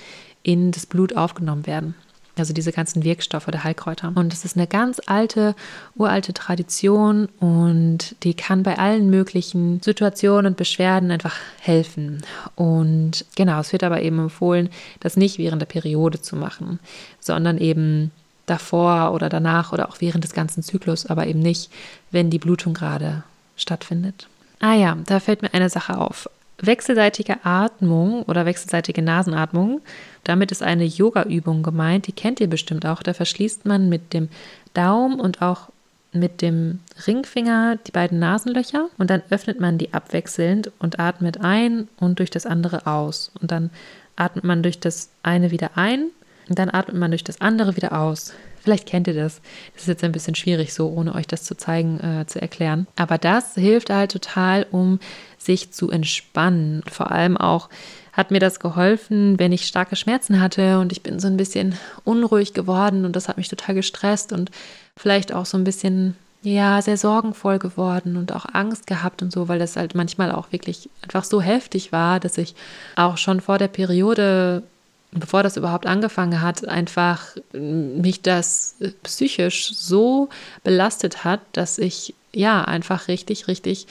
in das Blut aufgenommen werden. Also diese ganzen Wirkstoffe der Heilkräuter. Und es ist eine ganz alte, uralte Tradition und die kann bei allen möglichen Situationen und Beschwerden einfach helfen. Und genau, es wird aber eben empfohlen, das nicht während der Periode zu machen, sondern eben davor oder danach oder auch während des ganzen Zyklus, aber eben nicht, wenn die Blutung gerade stattfindet. Ah ja, da fällt mir eine Sache auf. Wechselseitige Atmung oder wechselseitige Nasenatmung damit ist eine Yoga-Übung gemeint, die kennt ihr bestimmt auch. Da verschließt man mit dem Daumen und auch mit dem Ringfinger die beiden Nasenlöcher und dann öffnet man die abwechselnd und atmet ein und durch das andere aus. Und dann atmet man durch das eine wieder ein und dann atmet man durch das andere wieder aus. Vielleicht kennt ihr das. Das ist jetzt ein bisschen schwierig, so ohne euch das zu zeigen, äh, zu erklären. Aber das hilft halt total, um sich zu entspannen. Vor allem auch hat mir das geholfen, wenn ich starke Schmerzen hatte und ich bin so ein bisschen unruhig geworden und das hat mich total gestresst und vielleicht auch so ein bisschen ja, sehr sorgenvoll geworden und auch Angst gehabt und so, weil das halt manchmal auch wirklich einfach so heftig war, dass ich auch schon vor der Periode, bevor das überhaupt angefangen hat, einfach mich das psychisch so belastet hat, dass ich ja einfach richtig, richtig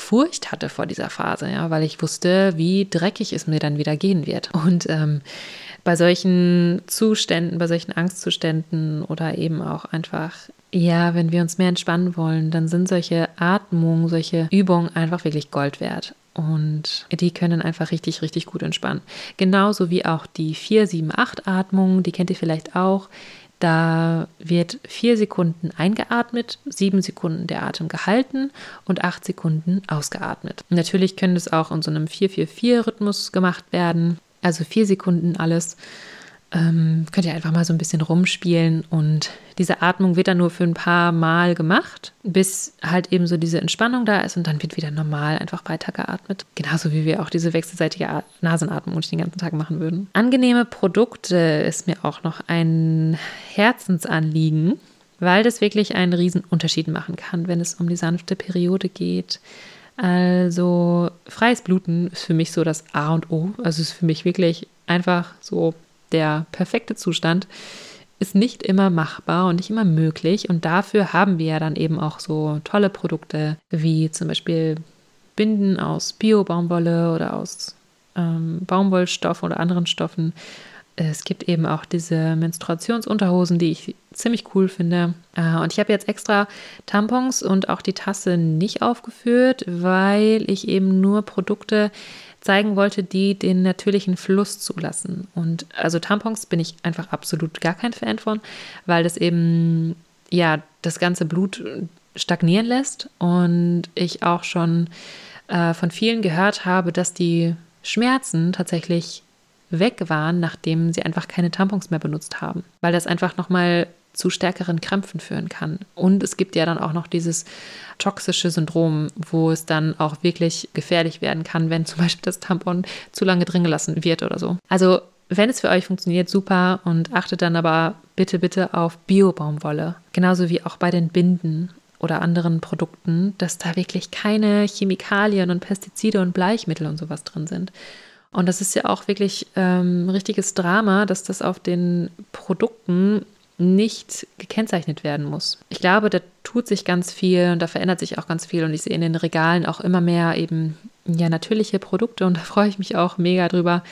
Furcht hatte vor dieser Phase, ja, weil ich wusste, wie dreckig es mir dann wieder gehen wird. Und ähm, bei solchen Zuständen, bei solchen Angstzuständen oder eben auch einfach, ja, wenn wir uns mehr entspannen wollen, dann sind solche Atmungen, solche Übungen einfach wirklich Gold wert. Und die können einfach richtig, richtig gut entspannen. Genauso wie auch die 4-7-8-Atmung, die kennt ihr vielleicht auch. Da wird vier Sekunden eingeatmet, sieben Sekunden der Atem gehalten und acht Sekunden ausgeatmet. Natürlich können das auch in so einem 4-4-4-Rhythmus gemacht werden. Also vier Sekunden alles ähm, könnt ihr einfach mal so ein bisschen rumspielen und diese Atmung wird dann nur für ein paar Mal gemacht, bis halt eben so diese Entspannung da ist und dann wird wieder normal einfach weitergeatmet. Genauso wie wir auch diese wechselseitige Nasenatmung den ganzen Tag machen würden. Angenehme Produkte ist mir auch noch ein Herzensanliegen, weil das wirklich einen riesen Unterschied machen kann, wenn es um die sanfte Periode geht. Also freies Bluten ist für mich so das A und O. Also ist für mich wirklich einfach so der perfekte Zustand ist nicht immer machbar und nicht immer möglich. Und dafür haben wir ja dann eben auch so tolle Produkte wie zum Beispiel Binden aus Bio-Baumwolle oder aus ähm, Baumwollstoff oder anderen Stoffen. Es gibt eben auch diese Menstruationsunterhosen, die ich ziemlich cool finde. Äh, und ich habe jetzt extra Tampons und auch die Tasse nicht aufgeführt, weil ich eben nur Produkte zeigen wollte, die den natürlichen Fluss zulassen. Und also Tampons bin ich einfach absolut gar kein Fan von, weil das eben ja das ganze Blut stagnieren lässt und ich auch schon äh, von vielen gehört habe, dass die Schmerzen tatsächlich weg waren, nachdem sie einfach keine Tampons mehr benutzt haben, weil das einfach nochmal zu stärkeren Krämpfen führen kann. Und es gibt ja dann auch noch dieses toxische Syndrom, wo es dann auch wirklich gefährlich werden kann, wenn zum Beispiel das Tampon zu lange drin gelassen wird oder so. Also wenn es für euch funktioniert, super und achtet dann aber bitte, bitte auf Bio-Baumwolle. Genauso wie auch bei den Binden oder anderen Produkten, dass da wirklich keine Chemikalien und Pestizide und Bleichmittel und sowas drin sind. Und das ist ja auch wirklich ähm, richtiges Drama, dass das auf den Produkten nicht gekennzeichnet werden muss. Ich glaube, da tut sich ganz viel und da verändert sich auch ganz viel und ich sehe in den Regalen auch immer mehr eben ja natürliche Produkte und *laughs* da freue ich mich auch mega drüber.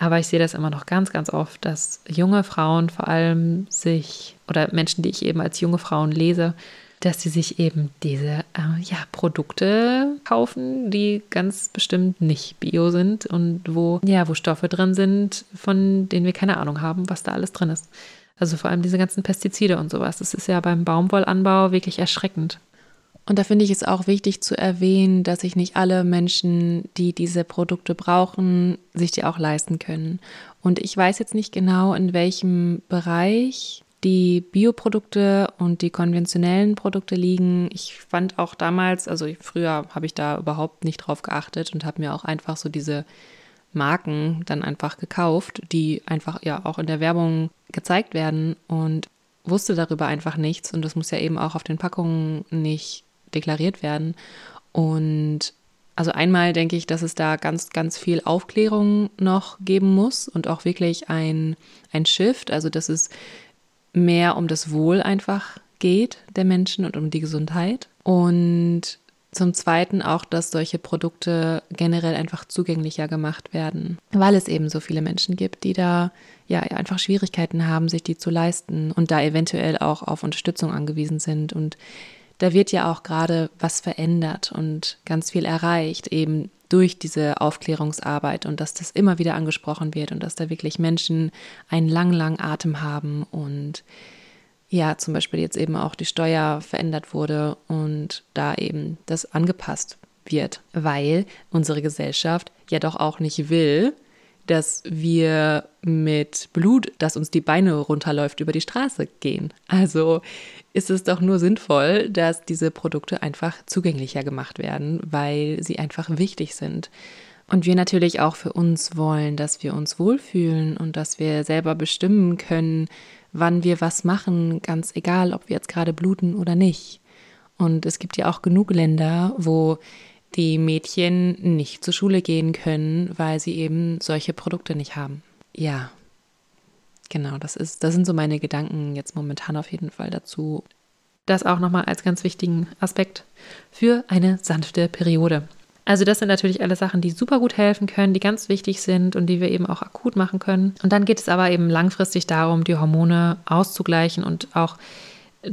Aber ich sehe das immer noch ganz, ganz oft, dass junge Frauen vor allem sich oder Menschen, die ich eben als junge Frauen lese, dass sie sich eben diese äh, ja, Produkte kaufen, die ganz bestimmt nicht bio sind und wo, ja, wo Stoffe drin sind, von denen wir keine Ahnung haben, was da alles drin ist. Also vor allem diese ganzen Pestizide und sowas. Das ist ja beim Baumwollanbau wirklich erschreckend. Und da finde ich es auch wichtig zu erwähnen, dass sich nicht alle Menschen, die diese Produkte brauchen, sich die auch leisten können. Und ich weiß jetzt nicht genau, in welchem Bereich die Bioprodukte und die konventionellen Produkte liegen. Ich fand auch damals, also früher habe ich da überhaupt nicht drauf geachtet und habe mir auch einfach so diese Marken dann einfach gekauft, die einfach ja auch in der Werbung gezeigt werden und wusste darüber einfach nichts und das muss ja eben auch auf den Packungen nicht deklariert werden. Und also einmal denke ich, dass es da ganz, ganz viel Aufklärung noch geben muss und auch wirklich ein, ein Shift, also dass es mehr um das Wohl einfach geht der Menschen und um die Gesundheit. Und zum Zweiten auch, dass solche Produkte generell einfach zugänglicher gemacht werden, weil es eben so viele Menschen gibt, die da ja einfach Schwierigkeiten haben, sich die zu leisten und da eventuell auch auf Unterstützung angewiesen sind. Und da wird ja auch gerade was verändert und ganz viel erreicht, eben durch diese Aufklärungsarbeit und dass das immer wieder angesprochen wird und dass da wirklich Menschen einen lang, lang Atem haben und ja, zum Beispiel jetzt eben auch die Steuer verändert wurde und da eben das angepasst wird, weil unsere Gesellschaft ja doch auch nicht will, dass wir mit Blut, das uns die Beine runterläuft, über die Straße gehen. Also ist es doch nur sinnvoll, dass diese Produkte einfach zugänglicher gemacht werden, weil sie einfach wichtig sind. Und wir natürlich auch für uns wollen, dass wir uns wohlfühlen und dass wir selber bestimmen können, wann wir was machen, ganz egal, ob wir jetzt gerade bluten oder nicht. Und es gibt ja auch genug Länder, wo die Mädchen nicht zur Schule gehen können, weil sie eben solche Produkte nicht haben. Ja, genau, das ist, das sind so meine Gedanken jetzt momentan auf jeden Fall dazu. Das auch nochmal als ganz wichtigen Aspekt für eine sanfte Periode. Also das sind natürlich alle Sachen, die super gut helfen können, die ganz wichtig sind und die wir eben auch akut machen können. Und dann geht es aber eben langfristig darum, die Hormone auszugleichen und auch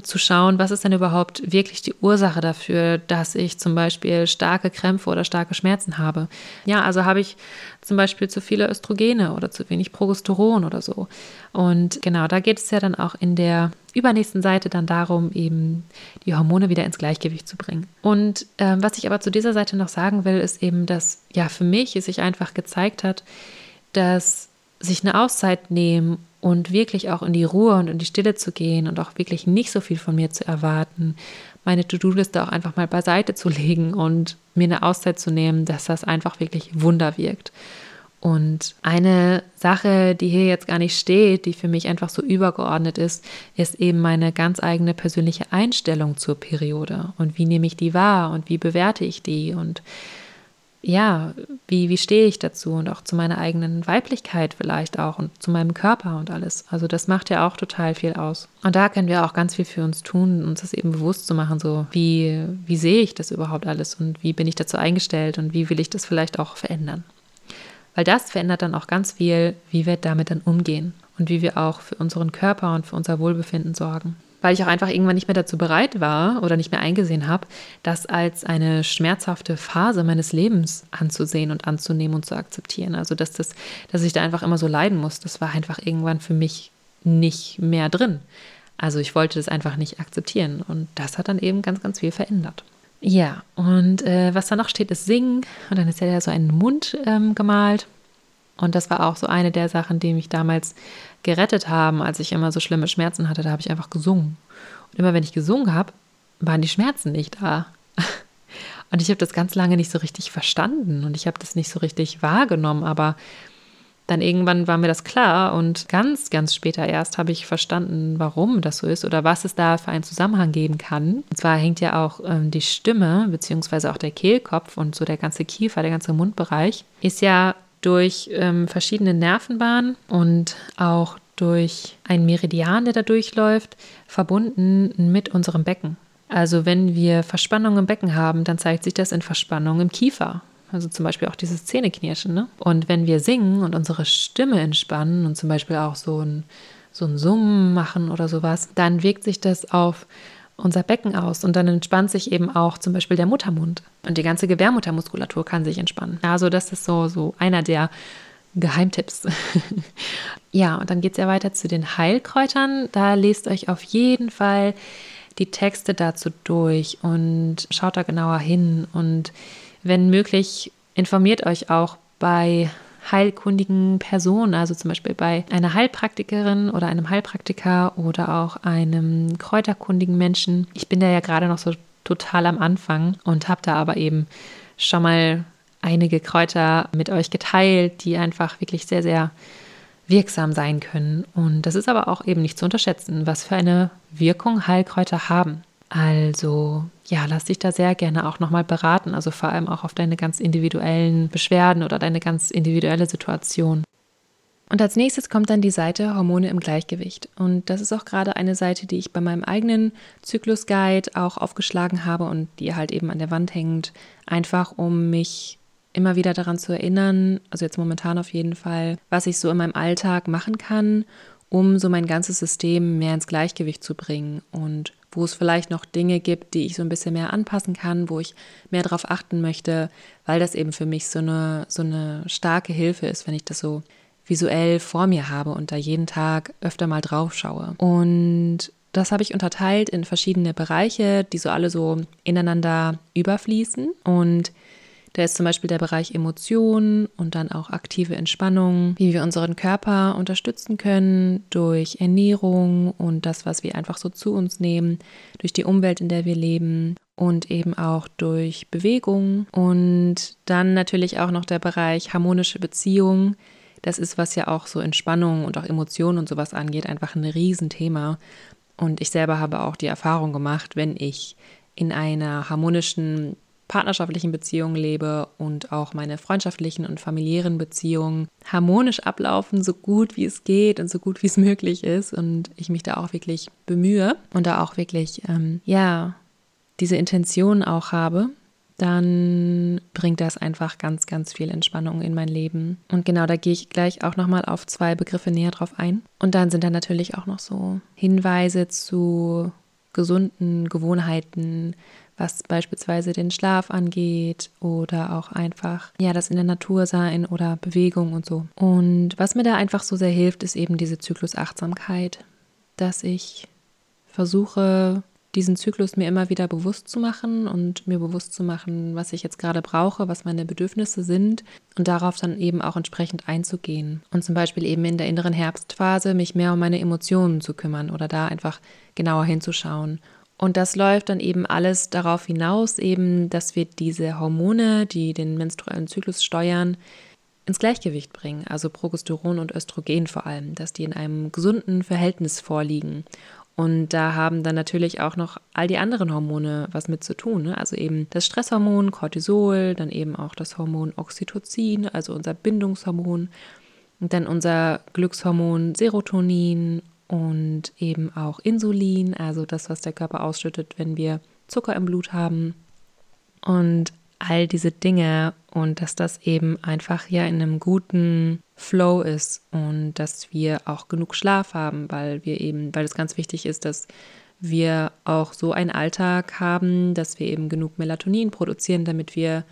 zu schauen, was ist denn überhaupt wirklich die Ursache dafür, dass ich zum Beispiel starke Krämpfe oder starke Schmerzen habe. Ja, also habe ich zum Beispiel zu viele Östrogene oder zu wenig Progesteron oder so. Und genau, da geht es ja dann auch in der übernächsten Seite dann darum, eben die Hormone wieder ins Gleichgewicht zu bringen. Und äh, was ich aber zu dieser Seite noch sagen will, ist eben, dass ja für mich es sich einfach gezeigt hat, dass sich eine Auszeit nehmen und wirklich auch in die Ruhe und in die Stille zu gehen und auch wirklich nicht so viel von mir zu erwarten, meine To-Do-Liste auch einfach mal beiseite zu legen und mir eine Auszeit zu nehmen, dass das einfach wirklich Wunder wirkt. Und eine Sache, die hier jetzt gar nicht steht, die für mich einfach so übergeordnet ist, ist eben meine ganz eigene persönliche Einstellung zur Periode. Und wie nehme ich die wahr und wie bewerte ich die und ja, wie, wie stehe ich dazu und auch zu meiner eigenen Weiblichkeit vielleicht auch und zu meinem Körper und alles. Also das macht ja auch total viel aus. Und da können wir auch ganz viel für uns tun, uns das eben bewusst zu machen, so wie, wie sehe ich das überhaupt alles und wie bin ich dazu eingestellt und wie will ich das vielleicht auch verändern. Weil das verändert dann auch ganz viel, wie wir damit dann umgehen und wie wir auch für unseren Körper und für unser Wohlbefinden sorgen weil ich auch einfach irgendwann nicht mehr dazu bereit war oder nicht mehr eingesehen habe, das als eine schmerzhafte Phase meines Lebens anzusehen und anzunehmen und zu akzeptieren. Also dass das, dass ich da einfach immer so leiden muss, das war einfach irgendwann für mich nicht mehr drin. Also ich wollte das einfach nicht akzeptieren und das hat dann eben ganz, ganz viel verändert. Ja, und äh, was da noch steht, ist Singen und dann ist ja so ein Mund ähm, gemalt. Und das war auch so eine der Sachen, die mich damals gerettet haben, als ich immer so schlimme Schmerzen hatte. Da habe ich einfach gesungen. Und immer wenn ich gesungen habe, waren die Schmerzen nicht da. *laughs* Und ich habe das ganz lange nicht so richtig verstanden und ich habe das nicht so richtig wahrgenommen, aber dann irgendwann war mir das klar und ganz, ganz später erst habe ich verstanden, warum das so ist oder was es da für einen Zusammenhang geben kann. Und zwar hängt ja auch ähm, die Stimme beziehungsweise auch der Kehlkopf und so der ganze Kiefer, der ganze Mundbereich ist ja durch ähm, verschiedene Nervenbahnen und auch durch einen Meridian, der da durchläuft, verbunden mit unserem Becken. Also wenn wir Verspannung im Becken haben, dann zeigt sich das in Verspannung im Kiefer. Also zum Beispiel auch dieses Zähneknirschen. Ne? Und wenn wir singen und unsere Stimme entspannen und zum Beispiel auch so ein, so ein Summen machen oder sowas, dann wirkt sich das auf unser Becken aus und dann entspannt sich eben auch zum Beispiel der Muttermund und die ganze Gebärmuttermuskulatur kann sich entspannen. Also das ist so, so einer der Geheimtipps. *laughs* ja, und dann geht es ja weiter zu den Heilkräutern. Da lest euch auf jeden Fall die Texte dazu durch und schaut da genauer hin und wenn möglich, informiert euch auch bei heilkundigen Personen, also zum Beispiel bei einer Heilpraktikerin oder einem Heilpraktiker oder auch einem kräuterkundigen Menschen. Ich bin da ja gerade noch so total am Anfang und habe da aber eben schon mal einige Kräuter mit euch geteilt, die einfach wirklich sehr, sehr wirksam sein können. Und das ist aber auch eben nicht zu unterschätzen, was für eine Wirkung Heilkräuter haben. Also ja, lass dich da sehr gerne auch nochmal beraten, also vor allem auch auf deine ganz individuellen Beschwerden oder deine ganz individuelle Situation. Und als nächstes kommt dann die Seite Hormone im Gleichgewicht. Und das ist auch gerade eine Seite, die ich bei meinem eigenen Zyklus-Guide auch aufgeschlagen habe und die halt eben an der Wand hängt, einfach um mich immer wieder daran zu erinnern, also jetzt momentan auf jeden Fall, was ich so in meinem Alltag machen kann, um so mein ganzes System mehr ins Gleichgewicht zu bringen und wo es vielleicht noch Dinge gibt, die ich so ein bisschen mehr anpassen kann, wo ich mehr darauf achten möchte, weil das eben für mich so eine, so eine starke Hilfe ist, wenn ich das so visuell vor mir habe und da jeden Tag öfter mal drauf schaue. Und das habe ich unterteilt in verschiedene Bereiche, die so alle so ineinander überfließen. Und da ist zum Beispiel der Bereich Emotionen und dann auch aktive Entspannung, wie wir unseren Körper unterstützen können durch Ernährung und das, was wir einfach so zu uns nehmen, durch die Umwelt, in der wir leben und eben auch durch Bewegung und dann natürlich auch noch der Bereich harmonische Beziehung. Das ist, was ja auch so Entspannung und auch Emotionen und sowas angeht, einfach ein Riesenthema. Und ich selber habe auch die Erfahrung gemacht, wenn ich in einer harmonischen partnerschaftlichen Beziehungen lebe und auch meine freundschaftlichen und familiären Beziehungen harmonisch ablaufen, so gut wie es geht und so gut wie es *laughs* möglich ist und ich mich da auch wirklich bemühe und da auch wirklich, ähm, ja, diese Intention auch habe, dann bringt das einfach ganz, ganz viel Entspannung in mein Leben. Und genau, da gehe ich gleich auch nochmal auf zwei Begriffe näher drauf ein. Und dann sind da natürlich auch noch so Hinweise zu gesunden Gewohnheiten, was beispielsweise den Schlaf angeht oder auch einfach, ja, das in der Natur sein oder Bewegung und so. Und was mir da einfach so sehr hilft, ist eben diese Zyklusachtsamkeit, dass ich versuche, diesen Zyklus mir immer wieder bewusst zu machen und mir bewusst zu machen, was ich jetzt gerade brauche, was meine Bedürfnisse sind und darauf dann eben auch entsprechend einzugehen. Und zum Beispiel eben in der inneren Herbstphase mich mehr um meine Emotionen zu kümmern oder da einfach genauer hinzuschauen und das läuft dann eben alles darauf hinaus, eben, dass wir diese Hormone, die den menstruellen Zyklus steuern, ins Gleichgewicht bringen, also Progesteron und Östrogen vor allem, dass die in einem gesunden Verhältnis vorliegen. Und da haben dann natürlich auch noch all die anderen Hormone was mit zu tun. Ne? Also eben das Stresshormon Cortisol, dann eben auch das Hormon Oxytocin, also unser Bindungshormon, und dann unser Glückshormon Serotonin und eben auch Insulin, also das, was der Körper ausschüttet, wenn wir Zucker im Blut haben und all diese Dinge und dass das eben einfach ja in einem guten Flow ist und dass wir auch genug Schlaf haben, weil wir eben, weil es ganz wichtig ist, dass wir auch so einen Alltag haben, dass wir eben genug Melatonin produzieren, damit wir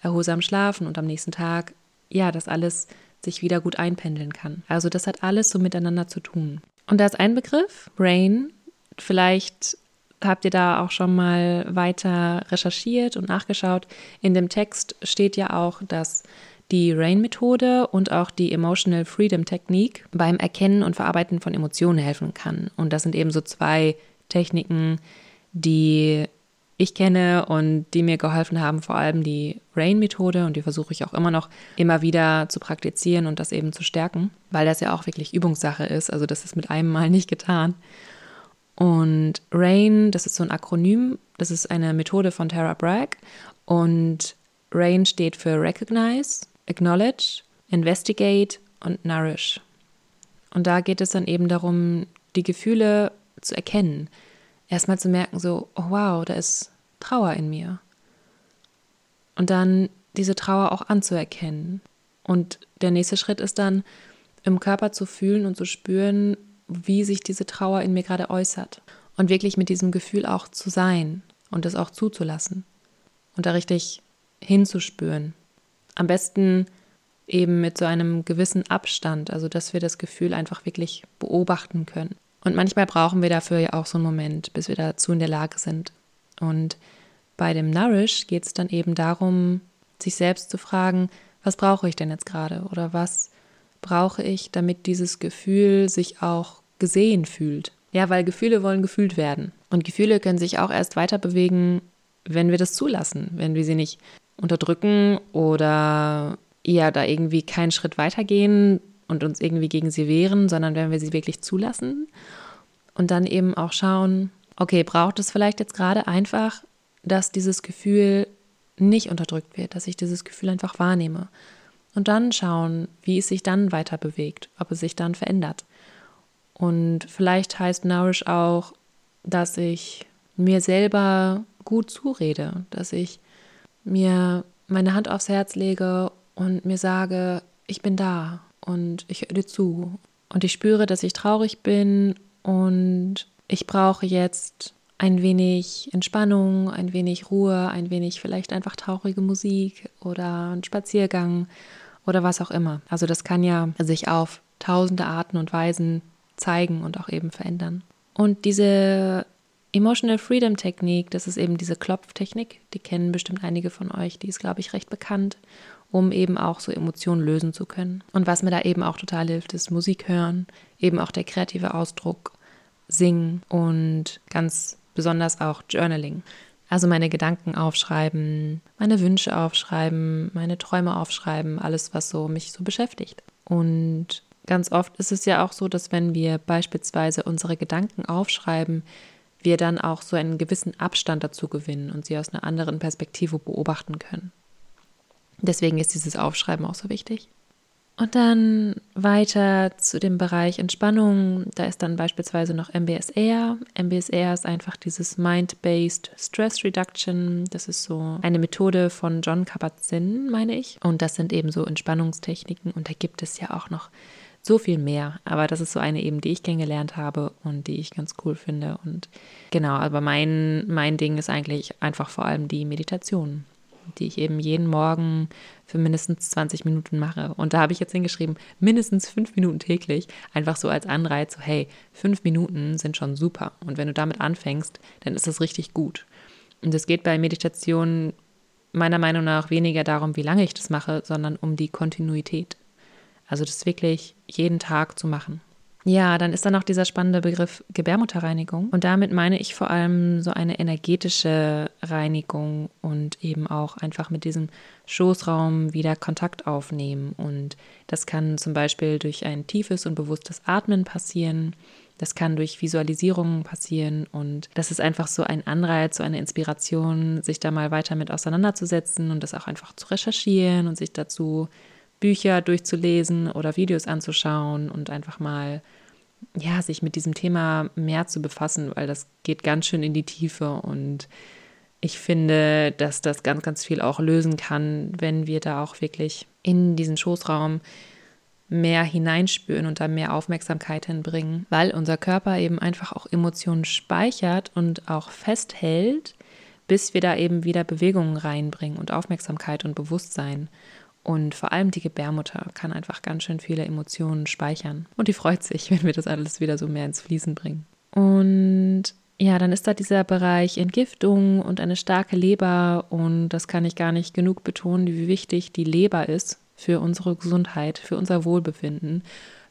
erholsam schlafen und am nächsten Tag ja, das alles sich wieder gut einpendeln kann. Also das hat alles so miteinander zu tun. Und da ist ein Begriff, Brain. Vielleicht habt ihr da auch schon mal weiter recherchiert und nachgeschaut. In dem Text steht ja auch, dass die RAIN-Methode und auch die Emotional Freedom Technik beim Erkennen und Verarbeiten von Emotionen helfen kann. Und das sind eben so zwei Techniken, die ich kenne und die mir geholfen haben, vor allem die RAIN-Methode und die versuche ich auch immer noch immer wieder zu praktizieren und das eben zu stärken, weil das ja auch wirklich Übungssache ist. Also das ist mit einem Mal nicht getan. Und RAIN, das ist so ein Akronym, das ist eine Methode von Tara Bragg und RAIN steht für Recognize, Acknowledge, Investigate und Nourish. Und da geht es dann eben darum, die Gefühle zu erkennen. Erstmal zu merken, so, oh wow, da ist Trauer in mir. Und dann diese Trauer auch anzuerkennen. Und der nächste Schritt ist dann, im Körper zu fühlen und zu spüren, wie sich diese Trauer in mir gerade äußert. Und wirklich mit diesem Gefühl auch zu sein und es auch zuzulassen. Und da richtig hinzuspüren. Am besten eben mit so einem gewissen Abstand, also dass wir das Gefühl einfach wirklich beobachten können. Und manchmal brauchen wir dafür ja auch so einen Moment, bis wir dazu in der Lage sind. Und bei dem Nourish geht es dann eben darum, sich selbst zu fragen, was brauche ich denn jetzt gerade oder was brauche ich, damit dieses Gefühl sich auch gesehen fühlt. Ja, weil Gefühle wollen gefühlt werden. Und Gefühle können sich auch erst weiter bewegen, wenn wir das zulassen, wenn wir sie nicht unterdrücken oder eher da irgendwie keinen Schritt weitergehen und uns irgendwie gegen sie wehren, sondern wenn wir sie wirklich zulassen und dann eben auch schauen, okay, braucht es vielleicht jetzt gerade einfach, dass dieses Gefühl nicht unterdrückt wird, dass ich dieses Gefühl einfach wahrnehme. Und dann schauen, wie es sich dann weiter bewegt, ob es sich dann verändert. Und vielleicht heißt Nourish auch, dass ich mir selber gut zurede, dass ich mir meine Hand aufs Herz lege und mir sage, ich bin da und ich höre dir zu. Und ich spüre, dass ich traurig bin und ich brauche jetzt ein wenig Entspannung, ein wenig Ruhe, ein wenig vielleicht einfach traurige Musik oder einen Spaziergang oder was auch immer. Also das kann ja sich auf tausende Arten und Weisen zeigen und auch eben verändern. Und diese Emotional Freedom Technik, das ist eben diese Klopftechnik, die kennen bestimmt einige von euch, die ist, glaube ich, recht bekannt, um eben auch so Emotionen lösen zu können. Und was mir da eben auch total hilft, ist Musik hören, eben auch der kreative Ausdruck, Singen und ganz besonders auch Journaling. Also meine Gedanken aufschreiben, meine Wünsche aufschreiben, meine Träume aufschreiben, alles, was so mich so beschäftigt. Und ganz oft ist es ja auch so, dass wenn wir beispielsweise unsere Gedanken aufschreiben, wir dann auch so einen gewissen Abstand dazu gewinnen und sie aus einer anderen Perspektive beobachten können. Deswegen ist dieses Aufschreiben auch so wichtig. Und dann weiter zu dem Bereich Entspannung. Da ist dann beispielsweise noch MBSR. MBSR ist einfach dieses Mind-Based Stress Reduction. Das ist so eine Methode von John Kabat-Zinn, meine ich. Und das sind eben so Entspannungstechniken. Und da gibt es ja auch noch so viel mehr. Aber das ist so eine eben, die ich kennengelernt habe und die ich ganz cool finde. Und genau, aber mein, mein Ding ist eigentlich einfach vor allem die Meditation, die ich eben jeden Morgen für mindestens 20 Minuten mache. Und da habe ich jetzt hingeschrieben, mindestens fünf Minuten täglich, einfach so als Anreiz, so hey, fünf Minuten sind schon super. Und wenn du damit anfängst, dann ist das richtig gut. Und es geht bei Meditation meiner Meinung nach weniger darum, wie lange ich das mache, sondern um die Kontinuität. Also das wirklich jeden Tag zu machen. Ja, dann ist da noch dieser spannende Begriff Gebärmutterreinigung. Und damit meine ich vor allem so eine energetische Reinigung und eben auch einfach mit diesem Schoßraum wieder Kontakt aufnehmen. Und das kann zum Beispiel durch ein tiefes und bewusstes Atmen passieren. Das kann durch Visualisierungen passieren und das ist einfach so ein Anreiz, so eine Inspiration, sich da mal weiter mit auseinanderzusetzen und das auch einfach zu recherchieren und sich dazu Bücher durchzulesen oder Videos anzuschauen und einfach mal ja, sich mit diesem Thema mehr zu befassen, weil das geht ganz schön in die Tiefe und ich finde, dass das ganz, ganz viel auch lösen kann, wenn wir da auch wirklich in diesen Schoßraum mehr hineinspüren und da mehr Aufmerksamkeit hinbringen, weil unser Körper eben einfach auch Emotionen speichert und auch festhält, bis wir da eben wieder Bewegungen reinbringen und Aufmerksamkeit und Bewusstsein. Und vor allem die Gebärmutter kann einfach ganz schön viele Emotionen speichern. Und die freut sich, *laughs* wenn wir das alles wieder so mehr ins Fließen bringen. Und ja, dann ist da dieser Bereich Entgiftung und eine starke Leber. Und das kann ich gar nicht genug betonen, wie wichtig die Leber ist für unsere Gesundheit, für unser Wohlbefinden,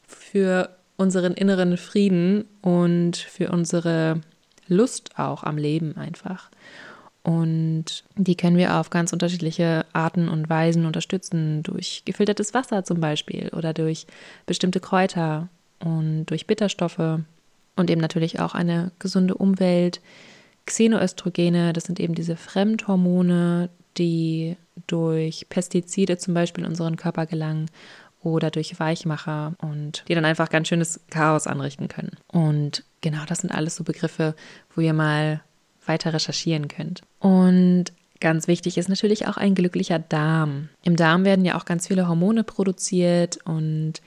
für unseren inneren Frieden und für unsere Lust auch am Leben einfach. Und die können wir auf ganz unterschiedliche Arten und Weisen unterstützen, durch gefiltertes Wasser zum Beispiel oder durch bestimmte Kräuter und durch Bitterstoffe und eben natürlich auch eine gesunde Umwelt. Xenoöstrogene, das sind eben diese Fremdhormone, die durch Pestizide zum Beispiel in unseren Körper gelangen oder durch Weichmacher und die dann einfach ganz schönes Chaos anrichten können. Und genau, das sind alles so Begriffe, wo ihr mal weiter recherchieren könnt. Und ganz wichtig ist natürlich auch ein glücklicher Darm. Im Darm werden ja auch ganz viele Hormone produziert und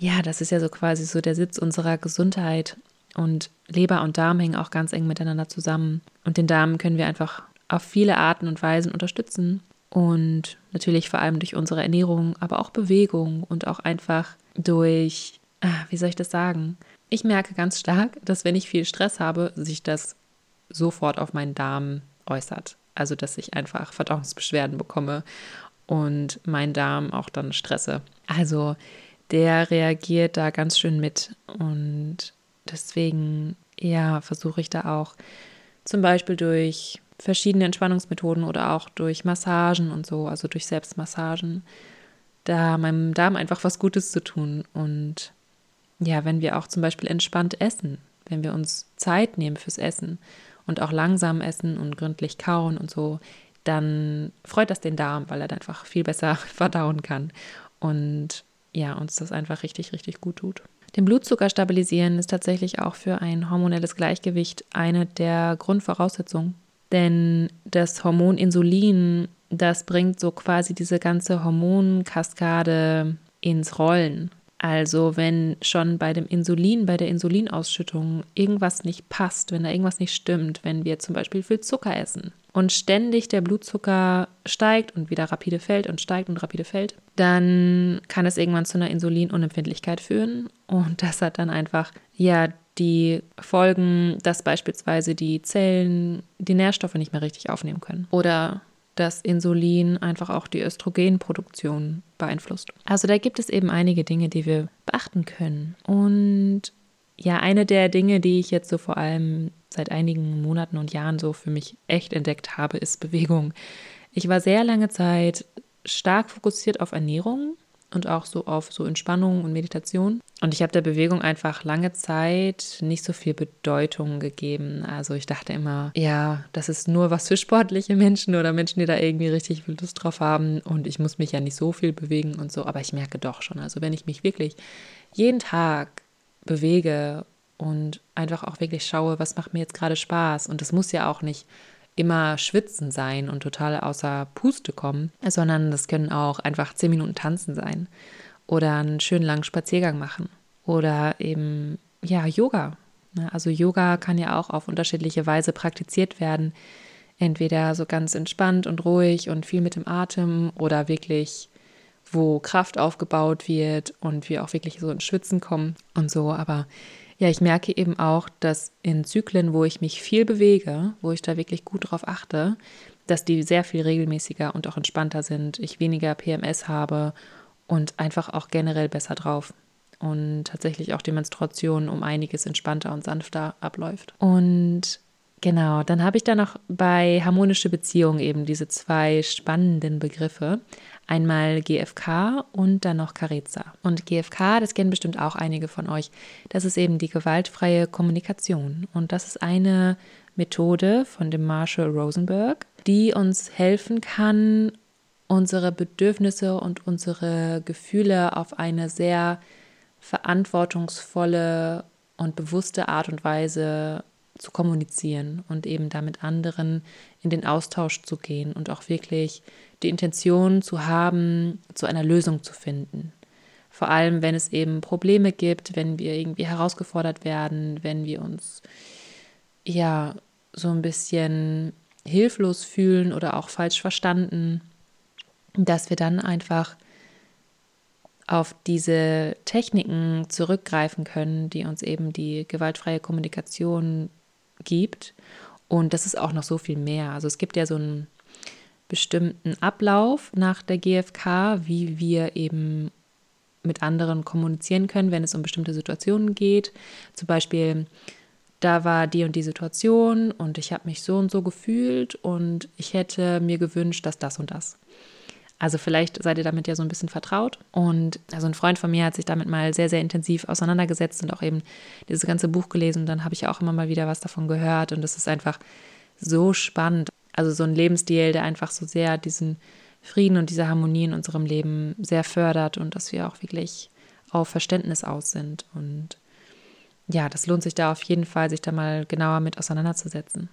ja, das ist ja so quasi so der Sitz unserer Gesundheit. Und Leber und Darm hängen auch ganz eng miteinander zusammen. Und den Darm können wir einfach auf viele Arten und Weisen unterstützen. Und natürlich vor allem durch unsere Ernährung, aber auch Bewegung und auch einfach durch, ah, wie soll ich das sagen? Ich merke ganz stark, dass wenn ich viel Stress habe, sich das sofort auf meinen Darm äußert. Also, dass ich einfach Verdauungsbeschwerden bekomme und meinen Darm auch dann stresse. Also, der reagiert da ganz schön mit und deswegen, ja, versuche ich da auch zum Beispiel durch verschiedene Entspannungsmethoden oder auch durch Massagen und so, also durch Selbstmassagen, da meinem Darm einfach was Gutes zu tun. Und ja, wenn wir auch zum Beispiel entspannt essen, wenn wir uns Zeit nehmen fürs Essen und auch langsam essen und gründlich kauen und so, dann freut das den Darm, weil er dann einfach viel besser *laughs* verdauen kann. Und ja, uns das einfach richtig, richtig gut tut. Den Blutzucker stabilisieren ist tatsächlich auch für ein hormonelles Gleichgewicht eine der Grundvoraussetzungen. Denn das Hormon Insulin, das bringt so quasi diese ganze Hormonkaskade ins Rollen. Also wenn schon bei dem Insulin, bei der Insulinausschüttung irgendwas nicht passt, wenn da irgendwas nicht stimmt, wenn wir zum Beispiel viel Zucker essen und ständig der Blutzucker steigt und wieder rapide fällt und steigt und rapide fällt, dann kann es irgendwann zu einer Insulinunempfindlichkeit führen. Und das hat dann einfach ja die Folgen, dass beispielsweise die Zellen die Nährstoffe nicht mehr richtig aufnehmen können. Oder dass Insulin einfach auch die Östrogenproduktion beeinflusst. Also da gibt es eben einige Dinge, die wir beachten können. Und ja, eine der Dinge, die ich jetzt so vor allem seit einigen Monaten und Jahren so für mich echt entdeckt habe, ist Bewegung. Ich war sehr lange Zeit stark fokussiert auf Ernährung und auch so auf so Entspannung und Meditation. Und ich habe der Bewegung einfach lange Zeit nicht so viel Bedeutung gegeben. Also ich dachte immer, ja, das ist nur was für sportliche Menschen oder Menschen, die da irgendwie richtig Lust drauf haben. Und ich muss mich ja nicht so viel bewegen und so. Aber ich merke doch schon, also wenn ich mich wirklich jeden Tag bewege und einfach auch wirklich schaue, was macht mir jetzt gerade Spaß. Und das muss ja auch nicht immer schwitzen sein und total außer Puste kommen, sondern das können auch einfach zehn Minuten tanzen sein oder einen schönen langen Spaziergang machen oder eben ja Yoga. Ne? Also Yoga kann ja auch auf unterschiedliche Weise praktiziert werden. Entweder so ganz entspannt und ruhig und viel mit dem Atem oder wirklich, wo Kraft aufgebaut wird und wir auch wirklich so ins Schwitzen kommen und so. Aber ja, ich merke eben auch, dass in Zyklen, wo ich mich viel bewege, wo ich da wirklich gut drauf achte, dass die sehr viel regelmäßiger und auch entspannter sind, ich weniger PMS habe und einfach auch generell besser drauf. Und tatsächlich auch die Menstruation um einiges entspannter und sanfter abläuft. Und Genau, dann habe ich da noch bei harmonische Beziehungen eben diese zwei spannenden Begriffe. Einmal GFK und dann noch Carezza. Und GFK, das kennen bestimmt auch einige von euch, das ist eben die gewaltfreie Kommunikation. Und das ist eine Methode von dem Marshall Rosenberg, die uns helfen kann, unsere Bedürfnisse und unsere Gefühle auf eine sehr verantwortungsvolle und bewusste Art und Weise zu kommunizieren und eben da mit anderen in den Austausch zu gehen und auch wirklich die Intention zu haben, zu einer Lösung zu finden. Vor allem, wenn es eben Probleme gibt, wenn wir irgendwie herausgefordert werden, wenn wir uns ja so ein bisschen hilflos fühlen oder auch falsch verstanden, dass wir dann einfach auf diese Techniken zurückgreifen können, die uns eben die gewaltfreie Kommunikation gibt. Und das ist auch noch so viel mehr. Also es gibt ja so ein bestimmten Ablauf nach der GfK, wie wir eben mit anderen kommunizieren können, wenn es um bestimmte Situationen geht. Zum Beispiel, da war die und die Situation und ich habe mich so und so gefühlt und ich hätte mir gewünscht, dass das und das. Also vielleicht seid ihr damit ja so ein bisschen vertraut. Und also ein Freund von mir hat sich damit mal sehr, sehr intensiv auseinandergesetzt und auch eben dieses ganze Buch gelesen. Und dann habe ich auch immer mal wieder was davon gehört. Und es ist einfach so spannend. Also so ein Lebensstil, der einfach so sehr diesen Frieden und diese Harmonie in unserem Leben sehr fördert und dass wir auch wirklich auf Verständnis aus sind. Und ja, das lohnt sich da auf jeden Fall, sich da mal genauer mit auseinanderzusetzen.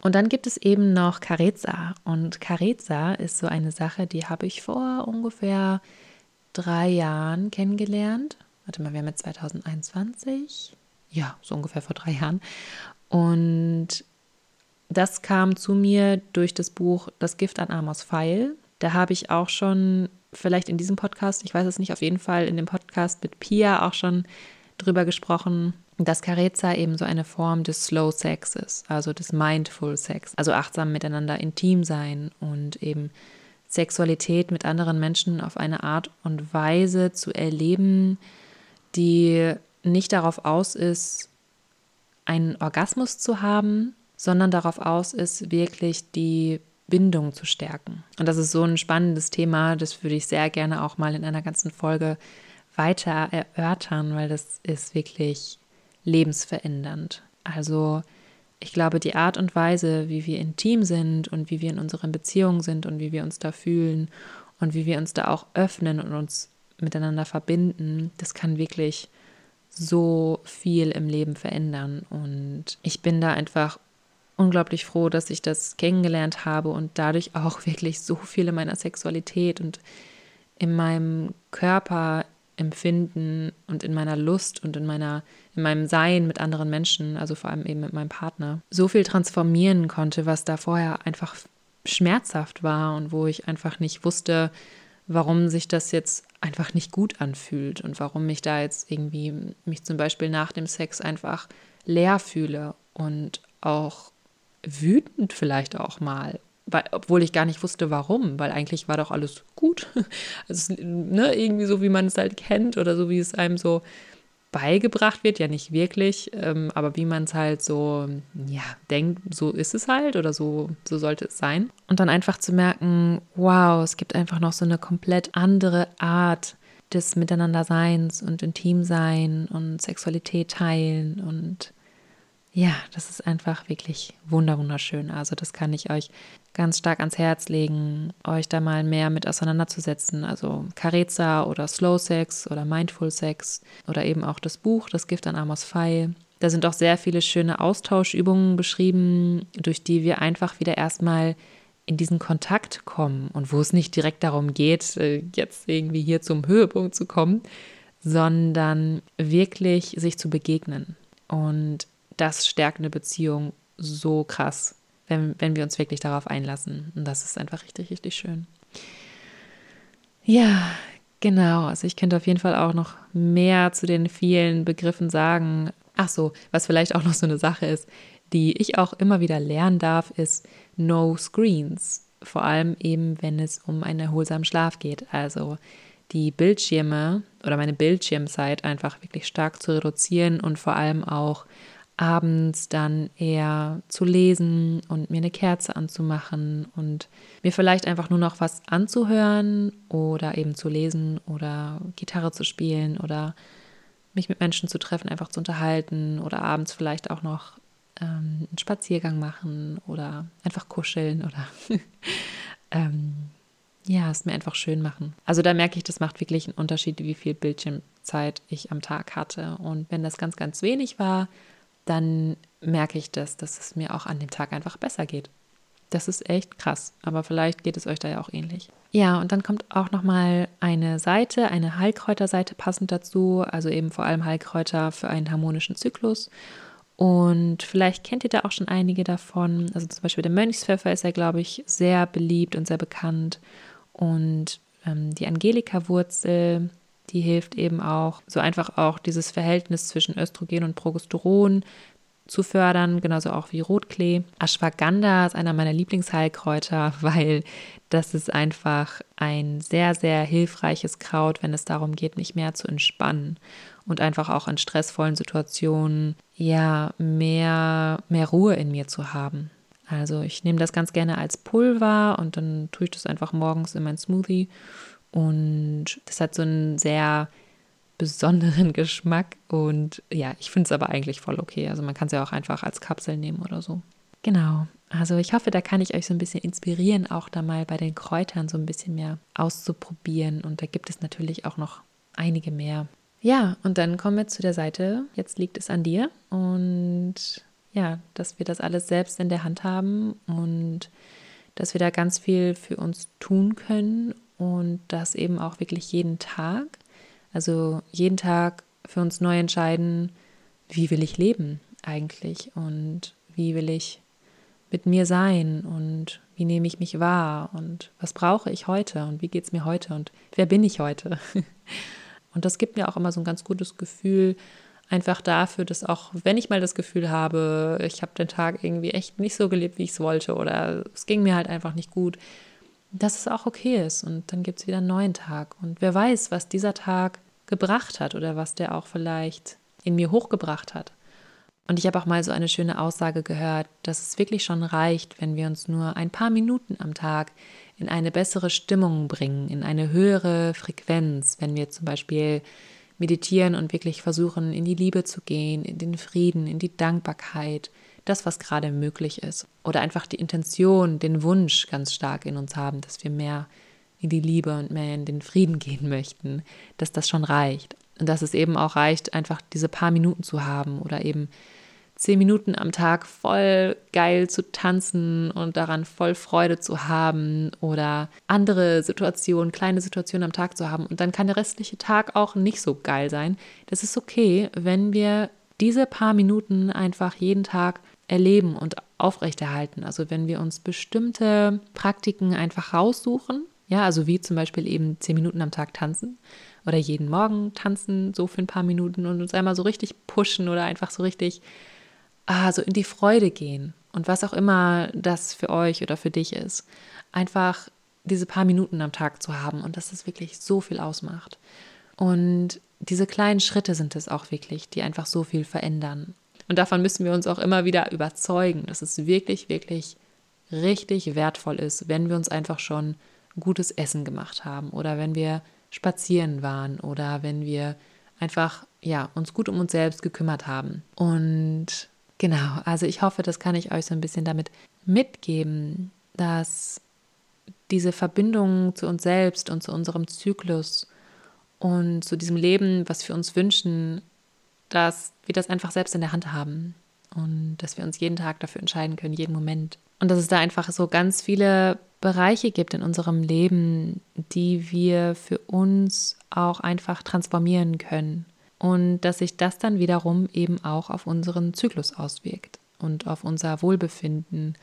Und dann gibt es eben noch Carezza. Und Carezza ist so eine Sache, die habe ich vor ungefähr drei Jahren kennengelernt. Warte mal, wir haben jetzt 2021. Ja, so ungefähr vor drei Jahren. Und das kam zu mir durch das Buch Das Gift an Amos Pfeil. Da habe ich auch schon, vielleicht in diesem Podcast, ich weiß es nicht, auf jeden Fall in dem Podcast mit Pia auch schon drüber gesprochen, dass Carezza eben so eine Form des Slow Sex ist, also des Mindful Sex, also achtsam miteinander intim sein und eben Sexualität mit anderen Menschen auf eine Art und Weise zu erleben, die nicht darauf aus ist, einen Orgasmus zu haben, sondern darauf aus ist, wirklich die Bindung zu stärken. Und das ist so ein spannendes Thema, das würde ich sehr gerne auch mal in einer ganzen Folge weiter erörtern, weil das ist wirklich lebensverändernd. Also ich glaube, die Art und Weise, wie wir intim sind und wie wir in unseren Beziehungen sind und wie wir uns da fühlen und wie wir uns da auch öffnen und uns miteinander verbinden, das kann wirklich so viel im Leben verändern. Und ich bin da einfach unglaublich froh, dass ich das kennengelernt habe und dadurch auch *laughs* wirklich so viel in meiner Sexualität und in meinem Körper Empfinden und in meiner Lust und in meiner in meinem Sein mit anderen Menschen, also vor allem eben mit meinem Partner, so viel transformieren konnte, was da vorher einfach schmerzhaft war und wo ich einfach nicht wusste, warum sich das jetzt einfach nicht gut anfühlt und warum ich da jetzt irgendwie mich zum Beispiel nach dem Sex einfach leer fühle und auch wütend vielleicht auch mal weil, obwohl ich gar nicht wusste, warum, weil eigentlich war doch alles gut. *laughs* Also, ne, irgendwie so, wie man es halt kennt oder so, wie es einem so beigebracht wird, ja nicht wirklich, ähm, aber wie man es halt so, ja, denkt, so ist es halt oder so, so sollte es sein. Und dann einfach zu merken, wow, es gibt einfach noch so eine komplett andere Art des Miteinanderseins und Intimsein und Sexualität teilen und ja, das ist einfach wirklich wunderschön. Also das kann ich euch ganz stark ans Herz legen, euch da mal mehr mit auseinanderzusetzen. Also Carezza oder Slow Sex oder Mindful Sex oder eben auch das Buch Das Gift an Amos Pfeil. Da sind auch sehr viele schöne Austauschübungen beschrieben, durch die wir einfach wieder erstmal in diesen Kontakt kommen und wo es nicht direkt darum geht, äh, jetzt irgendwie hier zum Höhepunkt zu kommen, sondern wirklich sich zu begegnen. Und das stärkt eine Beziehung so krass, wenn, wenn wir uns wirklich darauf einlassen. Und das ist einfach richtig, richtig schön. Ja, genau. Also ich könnte auf jeden Fall auch noch mehr zu den vielen Begriffen sagen. Ach so, was vielleicht auch noch so eine Sache ist, die ich auch immer wieder lernen darf, ist No Screens. Vor allem eben, wenn es um einen erholsamen Schlaf geht. Also die Bildschirme oder meine Bildschirmzeit einfach wirklich stark zu reduzieren und vor allem auch abends dann eher zu lesen und mir eine Kerze anzumachen und mir vielleicht einfach nur noch was anzuhören oder eben zu lesen oder Gitarre zu spielen oder mich mit Menschen zu treffen, einfach zu unterhalten oder abends vielleicht auch noch ähm, einen Spaziergang machen oder einfach kuscheln oder *laughs* ähm, ja, es mir einfach schön machen. Also da merke ich, das macht wirklich einen Unterschied, wie viel Bildschirmzeit ich am Tag hatte. Und wenn das ganz, ganz wenig war, dann merke ich das, dass es mir auch an dem Tag einfach besser geht. Das ist echt krass, aber vielleicht geht es euch da ja auch ähnlich. Ja, und dann kommt auch noch mal eine Seite, eine Heilkräuterseite passend dazu, also eben vor allem Heilkräuter für einen harmonischen Zyklus. Und vielleicht kennt ihr da auch schon einige davon. Also zum Beispiel der Mönchspfeffer ist ja, glaube ich, sehr beliebt und sehr bekannt. Und ähm, die Angelika-Wurzel die hilft eben auch, so einfach auch dieses Verhältnis zwischen Östrogen und Progesteron zu fördern, genauso auch wie Rotklee. Ashwagandha ist einer meiner Lieblingsheilkräuter, *laughs* weil das ist einfach ein sehr, sehr hilfreiches Kraut, wenn es darum geht, mich mehr zu entspannen und einfach auch in stressvollen Situationen ja mehr, mehr Ruhe in mir zu haben. Also ich nehme das ganz gerne als Pulver und dann tue ich das einfach morgens in mein Smoothie und das hat so einen sehr besonderen *laughs* Geschmack und ja, ich finde es aber eigentlich voll okay. Also man kann es ja auch einfach als Kapsel nehmen oder so. Genau. Also ich hoffe, da kann ich euch so ein bisschen inspirieren, auch da mal bei den Kräutern so ein bisschen mehr auszuprobieren. Und da gibt es natürlich auch noch einige mehr. Ja, und dann kommen wir zu der Seite. Jetzt liegt es an dir. Und ja, dass wir das alles selbst in der Hand haben und dass wir da ganz viel für uns tun können und das eben auch wirklich jeden Tag. Also jeden Tag für uns neu entscheiden, wie will ich leben eigentlich? Und wie will ich mit mir sein? Und wie nehme ich mich wahr? Und was brauche ich heute? Und wie geht es mir heute? Und wer bin ich heute. *laughs* und das gibt mir auch immer so ein ganz gutes Gefühl, einfach dafür, dass auch wenn ich mal das Gefühl habe, ich habe den Tag irgendwie echt nicht so gelebt, wie ich es wollte oder es ging mir halt einfach nicht gut, dass es auch okay ist. Und dann gibt es wieder einen neuen Tag. Und wer weiß, was dieser Tag gebracht hat oder was der auch vielleicht in mir hochgebracht hat. Und ich habe auch mal so eine schöne Aussage gehört, dass es wirklich schon reicht, wenn wir uns nur ein paar Minuten am Tag in eine bessere Stimmung bringen, in eine höhere Frequenz, wenn wir zum Beispiel meditieren und wirklich versuchen, in die Liebe zu gehen, in den Frieden, in die Dankbarkeit, das, was gerade möglich ist. Oder einfach die Intention, den Wunsch ganz stark in uns haben, dass wir mehr in die Liebe und mehr in den Frieden gehen *laughs* möchten, dass das schon reicht. Und dass es eben auch reicht, einfach diese paar Minuten zu haben oder eben zehn Minuten am Tag voll geil zu tanzen und daran voll Freude zu haben oder andere Situationen, kleine Situationen am Tag zu haben. Und dann kann der restliche Tag auch nicht so geil sein. Das ist okay, wenn wir diese paar Minuten einfach jeden Tag erleben und aufrechterhalten. Also wenn wir uns bestimmte Praktiken einfach raussuchen, ja, also wie zum Beispiel eben zehn Minuten am Tag tanzen oder jeden Morgen tanzen, so für ein paar Minuten und uns einmal so richtig pushen oder einfach so richtig ah, so in die Freude gehen und was auch immer das für euch oder für dich ist. Einfach diese paar Minuten am Tag zu haben und dass das wirklich so viel ausmacht. Und diese kleinen Schritte sind es auch wirklich, die einfach so viel verändern. Und davon müssen wir uns auch immer wieder überzeugen, dass es wirklich, wirklich richtig wertvoll ist, wenn wir uns einfach schon gutes Essen gemacht haben oder wenn wir spazieren waren oder wenn wir einfach ja uns gut um uns selbst gekümmert haben. Und Genau, also ich hoffe, das kann ich euch so ein bisschen damit mitgeben, dass diese Verbindung zu uns selbst und zu unserem Zyklus und zu diesem Leben, was wir uns wünschen, dass wir das einfach selbst in der Hand haben und dass wir uns jeden Tag dafür entscheiden können, jeden Moment. Und dass es da einfach so ganz viele Bereiche gibt in unserem Leben, die wir für uns auch einfach transformieren können und dass sich das dann wiederum eben auch auf unseren Zyklus auswirkt und auf unser Wohlbefinden,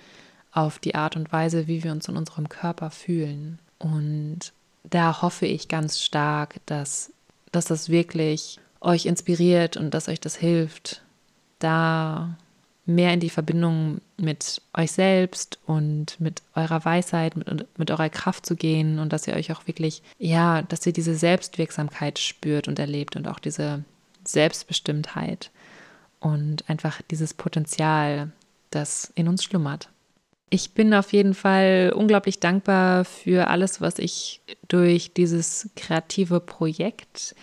auf die Art und Weise, wie wir uns in unserem Körper fühlen. Und da hoffe ich ganz stark, dass, dass das wirklich euch inspiriert und dass euch das hilft, da mehr in die Verbindung mit euch selbst und mit eurer Weisheit, mit, mit eurer Kraft zu gehen und dass ihr euch auch wirklich, ja, dass ihr diese Selbstwirksamkeit spürt und erlebt und auch diese Selbstbestimmtheit und einfach dieses Potenzial, das in uns schlummert. Ich bin auf jeden Fall unglaublich dankbar für alles, was ich durch dieses kreative Projekt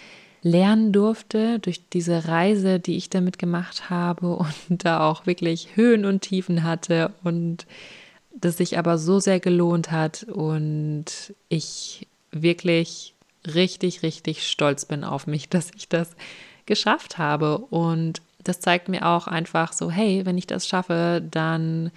lernen durfte, durch diese Reise, die ich damit gemacht habe und *laughs* da auch wirklich Höhen und Tiefen hatte und das sich aber so sehr gelohnt hat und ich wirklich richtig, richtig stolz bin auf mich, *laughs* dass ich das geschafft habe. Und das zeigt mir auch einfach so, hey, wenn ich das schaffe, dann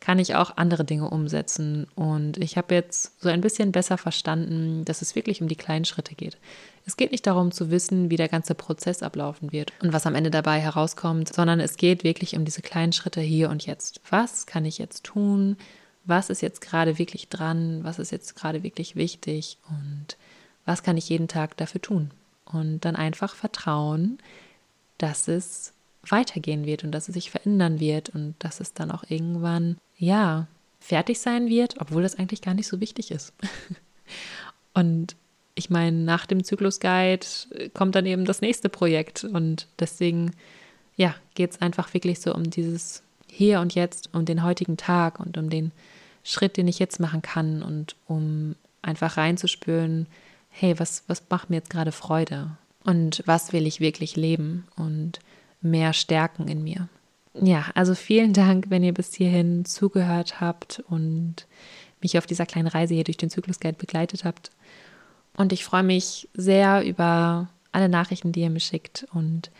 kann ich auch andere Dinge umsetzen. Und ich habe jetzt so ein bisschen besser verstanden, dass es wirklich um die kleinen Schritte geht. Es geht nicht darum zu wissen, wie der ganze Prozess ablaufen wird und was am Ende dabei herauskommt, sondern es geht wirklich um diese kleinen Schritte hier und jetzt. Was kann ich jetzt tun? Was ist jetzt gerade wirklich dran? Was ist jetzt gerade wirklich wichtig? Und was kann ich jeden Tag dafür tun? Und dann einfach vertrauen, dass es weitergehen wird und dass es sich verändern wird und dass es dann auch irgendwann, ja, fertig sein wird, obwohl das eigentlich gar nicht so wichtig ist. *laughs* und ich meine, nach dem Zyklus-Guide kommt dann eben das nächste Projekt und deswegen, ja, geht es einfach wirklich so um dieses Hier und Jetzt, um den heutigen Tag und um den Schritt, den ich jetzt machen kann und um einfach reinzuspüren, hey, was, was macht mir jetzt gerade Freude und was will ich wirklich leben und mehr stärken in mir. Ja, also vielen Dank, wenn ihr bis hierhin zugehört habt und mich auf dieser kleinen Reise hier durch den Zyklusguide begleitet habt. Und ich freue mich sehr über alle Nachrichten, die ihr mir schickt. Und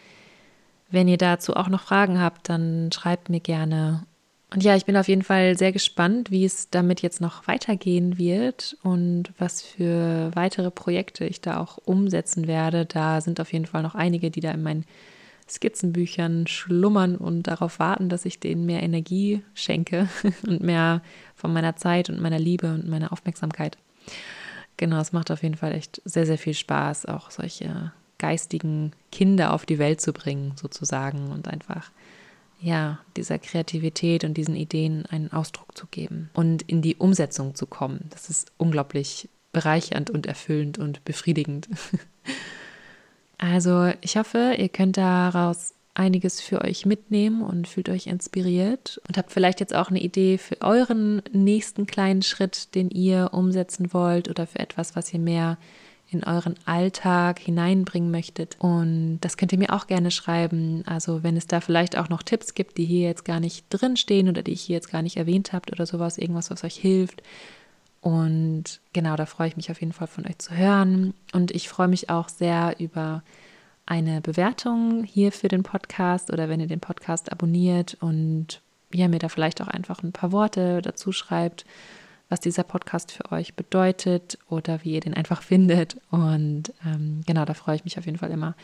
wenn ihr dazu auch noch Fragen habt, dann schreibt mir gerne. Und ja, ich bin auf jeden Fall sehr gespannt, wie es damit jetzt noch weitergehen wird und was für weitere Projekte ich da auch umsetzen werde. Da sind auf jeden Fall noch einige, die da in meinen Skizzenbüchern schlummern und darauf warten, dass ich denen mehr Energie schenke *laughs* und mehr von meiner Zeit und meiner Liebe und meiner Aufmerksamkeit. Genau, es macht auf jeden Fall echt sehr, sehr viel Spaß, auch solche geistigen Kinder auf die Welt zu bringen, sozusagen, und einfach, ja, dieser Kreativität und diesen Ideen einen Ausdruck zu geben und in die Umsetzung zu kommen. Das ist unglaublich bereichernd und erfüllend und befriedigend. *laughs* Also, ich hoffe, ihr könnt daraus einiges für euch mitnehmen und fühlt euch inspiriert und habt vielleicht jetzt auch eine Idee für euren nächsten kleinen Schritt, den ihr umsetzen wollt oder für etwas, was ihr mehr in euren Alltag hineinbringen möchtet. Und das könnt ihr mir auch gerne schreiben. Also wenn es da vielleicht auch noch Tipps gibt, die hier jetzt gar nicht drinstehen oder die ich hier jetzt gar nicht erwähnt habt oder sowas, irgendwas, was euch hilft. Und genau, da freue ich mich auf jeden Fall von euch zu hören. Und ich freue mich auch sehr über eine Bewertung hier für den Podcast oder wenn ihr den Podcast abonniert und ja, mir da vielleicht auch einfach ein paar Worte dazu schreibt, was dieser Podcast für euch bedeutet oder wie ihr den einfach findet. Und ähm, genau, da freue ich mich auf jeden Fall immer,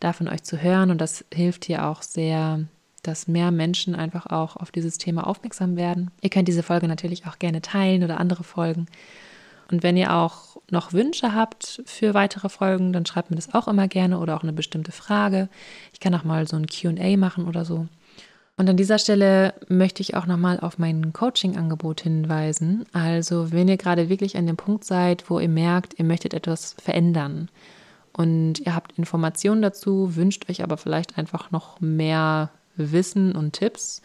da von euch zu hören. Und das hilft hier auch sehr, dass mehr Menschen einfach auch auf dieses Thema aufmerksam werden. Ihr könnt diese Folge natürlich auch gerne teilen oder andere Folgen. Und wenn ihr auch noch Wünsche habt für weitere Folgen, dann schreibt mir das auch immer gerne oder auch eine bestimmte Frage. Ich kann auch mal so ein QA machen oder so. Und an dieser Stelle möchte ich auch nochmal auf mein Coaching-Angebot hinweisen. Also, wenn ihr gerade wirklich an dem Punkt seid, wo ihr merkt, ihr möchtet etwas verändern und ihr habt Informationen dazu, wünscht euch aber vielleicht einfach noch mehr Wissen und Tipps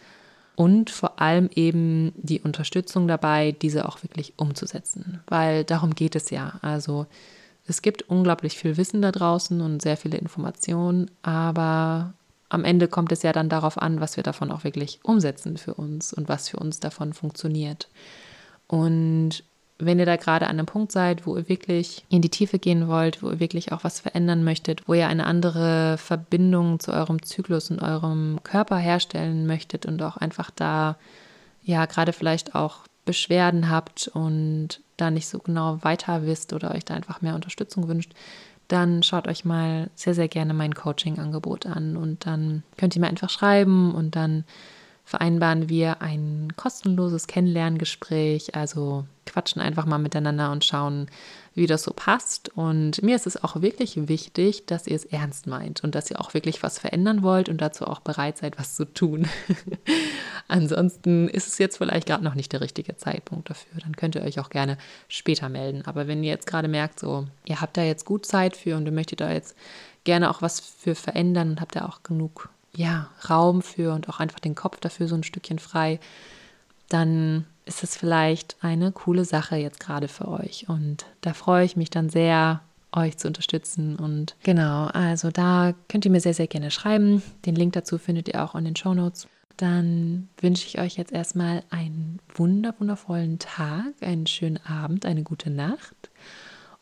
und vor allem eben die Unterstützung dabei, diese auch wirklich umzusetzen, weil darum geht es ja. Also es gibt unglaublich viel Wissen da draußen und sehr viele Informationen, aber am Ende kommt es ja dann darauf an, was wir davon auch wirklich umsetzen für uns und was für uns davon funktioniert. Und wenn ihr da gerade an einem Punkt seid, wo ihr wirklich in die Tiefe gehen wollt, wo ihr wirklich auch was verändern möchtet, wo ihr eine andere Verbindung zu eurem Zyklus und eurem Körper herstellen möchtet und auch einfach da, ja, gerade vielleicht auch Beschwerden habt und da nicht so genau weiter wisst oder euch da einfach mehr Unterstützung wünscht, dann schaut euch mal sehr, sehr gerne mein Coaching-Angebot an und dann könnt ihr mir einfach schreiben und dann vereinbaren wir ein kostenloses Kennenlerngespräch. Also quatschen einfach mal miteinander und schauen, wie das so passt. Und mir ist es auch wirklich wichtig, dass ihr es ernst meint und dass ihr auch wirklich was verändern wollt und dazu auch bereit seid, was zu tun. *laughs* Ansonsten ist es jetzt vielleicht gerade noch nicht der richtige Zeitpunkt dafür. Dann könnt ihr euch auch gerne später melden. Aber wenn ihr jetzt gerade merkt, so, ihr habt da jetzt gut Zeit für und ihr möchtet da jetzt gerne auch was für verändern und habt da auch genug ja, Raum für und auch einfach den Kopf dafür so ein Stückchen frei, dann ist es vielleicht eine coole Sache jetzt gerade für euch. Und da freue ich mich dann sehr, euch zu unterstützen. Und genau, also da könnt ihr mir sehr, sehr gerne schreiben. Den Link dazu findet ihr auch in den Show Notes. Dann wünsche ich euch jetzt erstmal einen wunder, wundervollen Tag, einen schönen Abend, eine gute Nacht.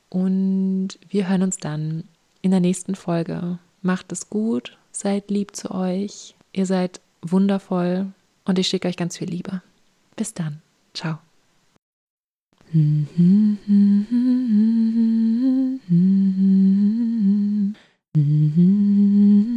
Und wir hören uns dann in der nächsten Folge. Macht es gut, Seid lieb zu euch. Ihr seid wundervoll und ich schicke euch ganz viel Liebe. Bis dann. Ciao. Mm-hmm.